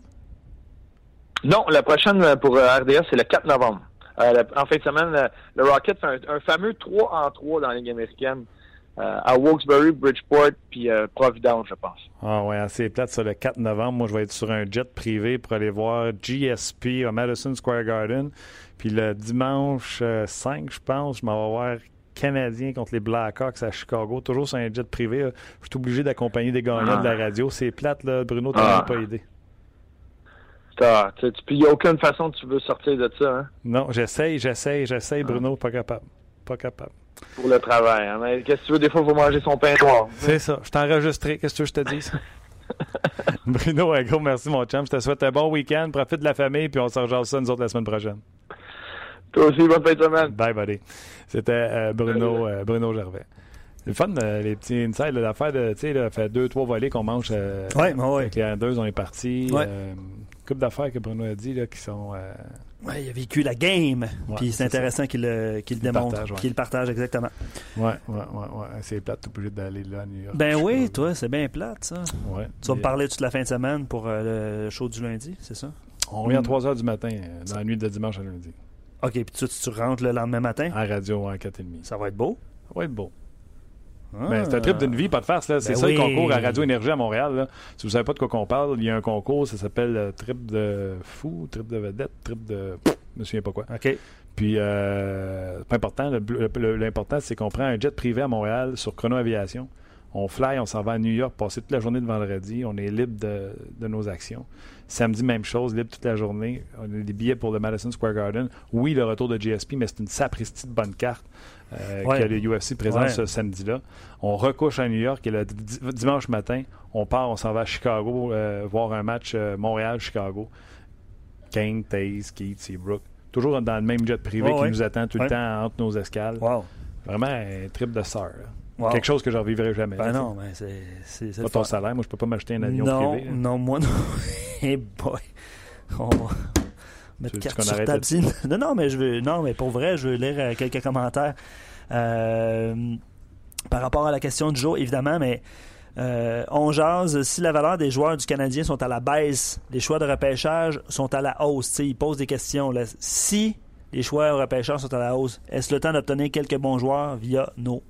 Non, la prochaine pour RDS, c'est le 4 novembre. en fin de semaine, le, Rocket fait un, un, fameux 3 en 3 dans la Ligue américaine. Euh, à Wilkes-Barre, Bridgeport, puis euh, Providence, je pense. Ah ouais, assez plate, ça, le 4 novembre. Moi, je vais être sur un jet privé pour aller voir GSP au Madison Square Garden. Puis le dimanche 5, euh, je pense, je m'en vais voir Canadien contre les Blackhawks à Chicago, toujours sur un jet privé. Je suis obligé d'accompagner des gagnants de la ah. radio. C'est plate, là. Bruno, t'as ah. pas aidé. Il n'y a aucune façon que tu veux sortir de ça. Hein? Non, j'essaye, j'essaye, j'essaye, Bruno, pas capable. Pas capable pour le travail. Hein. Mais qu'est-ce que tu veux, des fois, il faut manger son pain noir. C'est ça. Je t'ai enregistré. Qu'est-ce que je te dis? Bruno, un gros merci, mon chum. Je te souhaite un bon week-end. Profite de la famille, puis on se rejoint ça, nous autres, la semaine prochaine. Toi aussi, bonne fin de semaine. Bye, buddy. C'était euh, Bruno, euh, Bruno Gervais. C'est le fun, euh, les petits insides, l'affaire de, tu sais, ça fait deux, trois volets qu'on mange. oui, oui. Avec les deux, on est partis. Ouais. couple d'affaires que Bruno a dit, là, qui sont oui, il a vécu la game. puis c'est intéressant qu'il le, démontre, qu'il le partage exactement. Ouais, ouais, ouais, ouais. C'est plate, tout obligé d'aller là à New York. Ben oui, toi, c'est bien plate, ça. Ouais. Tu vas me parler toute la fin de semaine pour euh, le show du lundi, c'est ça? On revient à 3 h du matin, euh, dans la nuit de dimanche à lundi. OK, puis tu, tu rentres le lendemain matin? À radio, à 4h30. Ça va être beau? Ça va être beau. Ben, c'est un trip d'une vie, pas de farce. C'est ben ça le concours à Radio Énergie à Montréal. Si vous savez pas de quoi qu'on parle, il y a un concours, ça s'appelle euh, Trip de fou, Trip de vedette, Trip de. Je me souviens pas quoi. OK. Puis, euh, pas important. L'important, c'est qu'on prend un jet privé à Montréal sur Chrono Aviation. On fly, on s'en va à New York, passer toute la journée de vendredi. On est libre de, de, nos actions. Samedi, même chose, libre toute la journée. On a des billets pour le Madison Square Garden. Oui, le retour de GSP, mais c'est une sapristi de bonne carte euh, que le UFC présente ce samedi-là. On recouche à New York et le dimanche matin, on part, on s'en va à Chicago euh, voir un match euh, Montréal-Chicago. Kane, Taze, Keith, Seabrook. Toujours dans le même jet privé qui nous attend tout le temps entre nos escales. Vraiment un trip de sœur. Quelque chose que je revivrai jamais. Ben non, mais c'est. Pas ton salaire, moi je peux pas m'acheter un avion privé. Non, moi non. hey boy. On mettre carte sur table. Non, non, mais je veux. Non, mais pour vrai, je veux lire euh, quelques commentaires. Euh, par rapport à la question du jour, évidemment, mais euh, on jase si la valeur des joueurs du Canadien sont à la baisse, les choix de repêchage sont à la hausse. T'sais, ils posent des questions. Là. Si les choix de repêchage sont à la hausse, est-ce le temps d'obtenir quelques bons joueurs via nos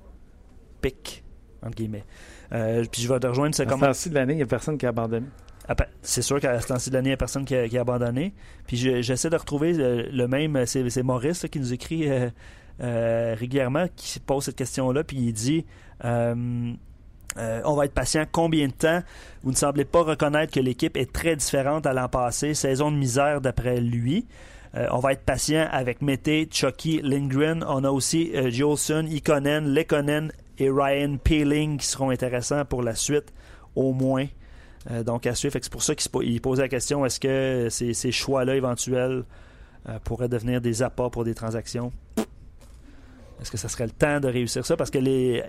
pic, entre guillemets? Euh, puis je vais te rejoindre ce comment. À ce de l'année, il n'y a personne qui a abandonné. Ah, ben, c'est sûr qu'à ce temps-ci de il n'y a personne qui a, abandonné. Puis j'essaie de retrouver le, même. C'est Maurice qui nous écrit euh, euh, régulièrement, qui pose cette question-là. Puis il dit on va être patient combien de temps? Vous ne semblez pas reconnaître que l'équipe est très différente à l'an passé. Saison de misère d'après lui. on va être patient avec Mété, Chucky, Lindgren. On a aussi Jolson, Ikonen, Lekonen et Ryan Peeling qui seront intéressants pour la suite, au moins. Donc à suivre. C'est pour ça qu'il posait la question est-ce que ces, ces choix-là éventuels pourraient devenir des apports pour des transactions? Est-ce que ça serait le temps de réussir ça? Parce que les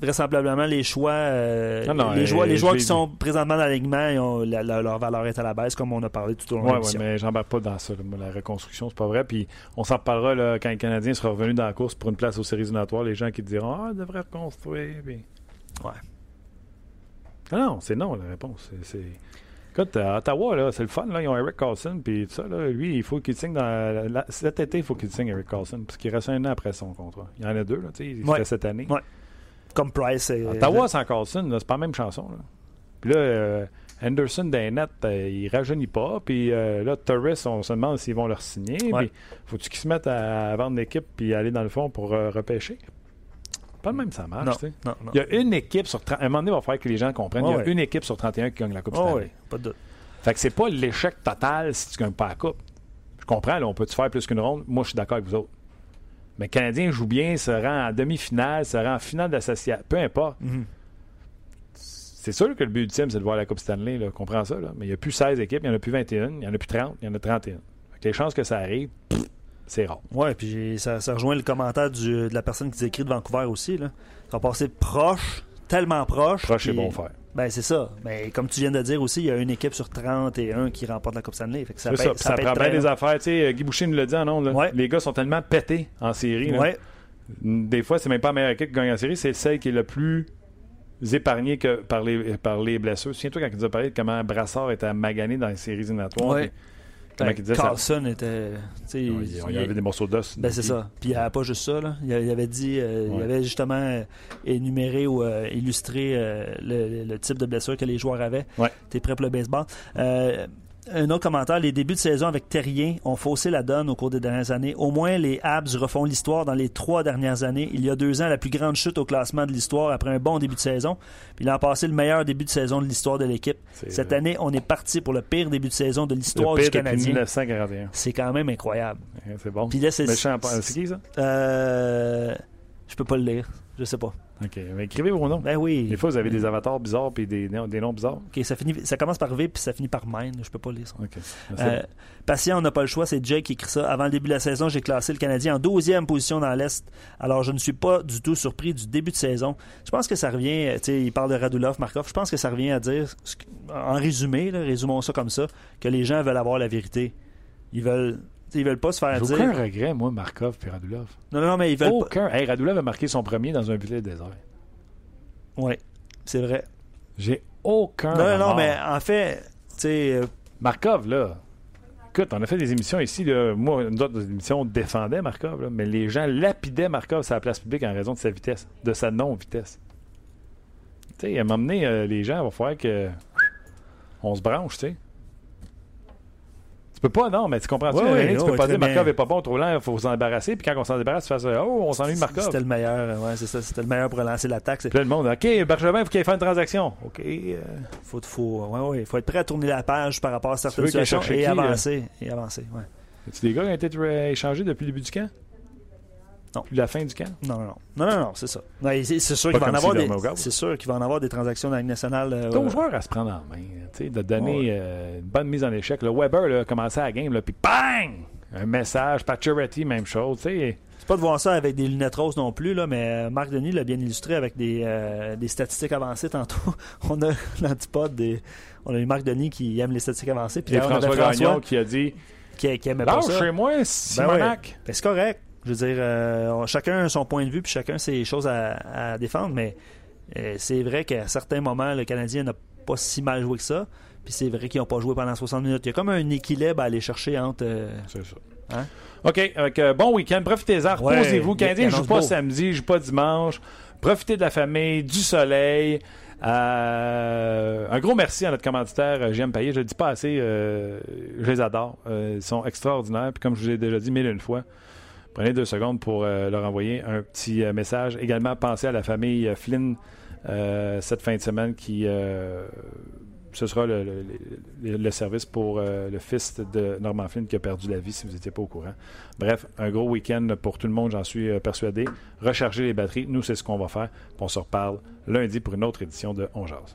vraisemblablement, les choix, euh, les, joueurs, les joueurs qui sont présentement dans l'alignement, leur valeur est à la baisse, comme on a parlé tout au long de l'émission. Oui, mais j'embarque pas dans ça. La reconstruction, c'est pas vrai. Puis on s'en reparlera quand les Canadiens seront revenus dans la course pour une place aux séries éliminatoires. Les gens qui diront Ah, on devrait reconstruire. Puis... Ouais. Non, c'est non la réponse. C'est. Écoute, à Ottawa, là, c'est le fun. Là. Ils ont Eric Carlson. Puis ça, là, lui, il faut qu'il signe dans. cet été, il faut qu'il signe Eric Carlson. Parce qu'il reste un an après son contrat. Il y en a deux. Là, il fait cette année. Ouais. Comme Price. Et... Ottawa sans Carlson, c'est pas la même chanson. Là. Puis là, euh, Henderson Daynette, euh, il rajeunit pas. Puis euh, là, Torres, on se demande s'ils vont leur signer. Puis faut-tu qu'ils se mettent à, vendre l'équipe puis aller dans le fond pour repêcher? Pas le même, ça marche. Non, il y a une équipe sur 30. À un moment donné, il va falloir que les gens comprennent. il y a une équipe sur 31 qui gagne la Coupe oh, oui, pas de doute. Fait que c'est pas l'échec total si tu gagnes pas la Coupe. Je comprends, là, on peut-tu faire plus qu'une ronde? Moi, je suis d'accord avec vous autres. Mais le Canadien joue bien, se rend en demi-finale, se rend en finale d'association. Peu importe. Mhm. C'est sûr que le but ultime, c'est de voir la Coupe Stanley. Là. comprends ça. Là. Mais il n'y a plus 16 équipes, il n'y en a plus 21, il n'y en a plus 30, il y en a 31. les chances que ça arrive, c'est rare. Oui, puis ça, ça, rejoint le commentaire de la personne qui écrit de Vancouver aussi. Là. Ça va passer proche, tellement proche. Proche et bon faire. Ben, c'est ça. Mais comme tu viens de dire aussi, il y a une équipe sur 31 qui remporte la Coupe Stanley. Fait ça, ça, ça, prend bien des affaires. Tu sais, Guy Boucher nous l'a dit en ondes. Les gars sont tellement pétés en série. Des fois, c'est même pas la meilleure équipe qui gagne en série, c'est celle qui est le plus épargnée que par les, par les blessures. Souviens-toi quand il nous a parlé de comment Brassard était magané dans les séries éliminatoires. Ben, Carlson était. Il, y avait des morceaux d'os. Ben, c'est ça. Puis il n'y avait pas juste ça. Là. Il, avait dit. Euh, il avait justement euh, énuméré ou euh, illustré le, type de blessure que les joueurs avaient. Ouais. T'es prêt pour le baseball? Un autre commentaire, les débuts de saison avec Terrien ont faussé la donne au cours des dernières années. Au moins, les Habs refont l'histoire dans les trois dernières années. Il y a deux ans, la plus grande chute au classement de l'histoire après un bon début de saison. Puis il a passé le meilleur début de saison de l'histoire de l'équipe. Cette année, on est parti pour le pire début de saison de l'histoire du Canadien. C'est quand même incroyable. C'est bon. Puis là, c'est... qui, ça? Euh... Je peux pas le lire. Je sais pas. OK. Mais écrivez vos noms. Ben oui. Des fois, vous avez des avatars bizarres et des, des noms bizarres. OK. Ça, finit, ça commence par V puis ça finit par Mine. Je peux pas lire ça. OK. Euh, patient, on n'a pas le choix. C'est Jake qui écrit ça. Avant le début de la saison, j'ai classé le Canadien en 12e position dans l'Est. Alors, je ne suis pas du tout surpris du début de saison. Je pense que ça revient. Tu sais, il parle de Radulov, Markov. Je pense que ça revient à dire, en résumé, résumons ça comme ça, que les gens veulent avoir la vérité. Ils veulent ils veulent pas se faire dire. aucun regret, moi, Markov et Radulov. Non, non, mais ils veulent aucun. Hey, Radulov a marqué son premier dans un filet désert. Oui, c'est vrai. J'ai aucun. Non, non, non, mais en fait, tu sais. Euh, Markov, là. Écoute, on a fait des émissions ici. Là, moi, une autre émission, on défendait Markov, là, mais les gens lapidaient Markov sur la place publique en raison de sa vitesse, de sa non-vitesse. Tu sais, à m'emmener euh, les gens, il va falloir que. On se branche, tu sais peux pas, non, mais tu comprends-tu? Ouais, tu peux pas dire Markov est pas bon, trop lent, il faut s'en débarrasser. Puis quand on s'en débarrasse, tu fais ça, oh, on s'ennuie de Markov. C'était le meilleur, ouais, c'est ça. C'était le meilleur pour relancer l'attaque. Puis le monde, OK, Bergevin, il faut qu'il fait une transaction. OK. Euh... Faut, faut, ouais, ouais, faut être prêt à tourner la page par rapport à certaines situations et, avancer, et avancer. Ouais. A des gars qui ont été échangés depuis le début du camp? Non. La fin du camp? Non, non, non. Non, non, non, c'est ça. C'est sûr qu'il va en avoir des. C'est sûr qu'il va en avoir des transactions dans la Ligue nationale. Euh, Ton joueur à se prendre en main, tu sais, de donner euh, une bonne mise en échec. Le Weber là, a commencé à la game, puis bang! Un message, Pacioretty, même chose, sais. C'est pas de voir ça avec des lunettes roses non plus, là, mais Marc Denis l'a bien illustré avec des, euh, des statistiques avancées tantôt. on a l'antipode des. On a eu Marc Denis qui aime les statistiques avancées. Puis François, Gagnon qui a dit. Qui, qui aimait pas ça. chez moi, Simonac. Ben, c'est correct. Je veux dire, euh, chacun a son point de vue, puis chacun ses choses à, défendre, mais euh, c'est vrai qu'à certains moments, le Canadien n'a pas si mal joué que ça. Puis c'est vrai qu'ils n'ont pas joué pendant 60 minutes. Il y a comme un équilibre à aller chercher entre. Euh, c'est ça. Hein? OK, avec, bon week-end. Profitez-en. Reposez-vous. Canadien ne joue pas samedi, ne joue pas dimanche. Profitez de la famille, du soleil. un gros merci à notre commanditaire, J'aime Payet. Je ne le dis pas assez, je les adore. ils sont extraordinaires. Puis comme je vous l'ai déjà dit mille une fois, Prenez deux secondes pour euh, leur envoyer un petit euh, message. Également, pensez à la famille euh, Flynn cette fin de semaine qui ce sera le, service pour le fils de Norman Flynn qui a perdu la vie, si vous n'étiez pas au courant. Bref, un gros week-end pour tout le monde, j'en suis persuadé. Recharger les batteries, nous, c'est ce qu'on va faire. On se reparle lundi pour une autre édition de On Jazz.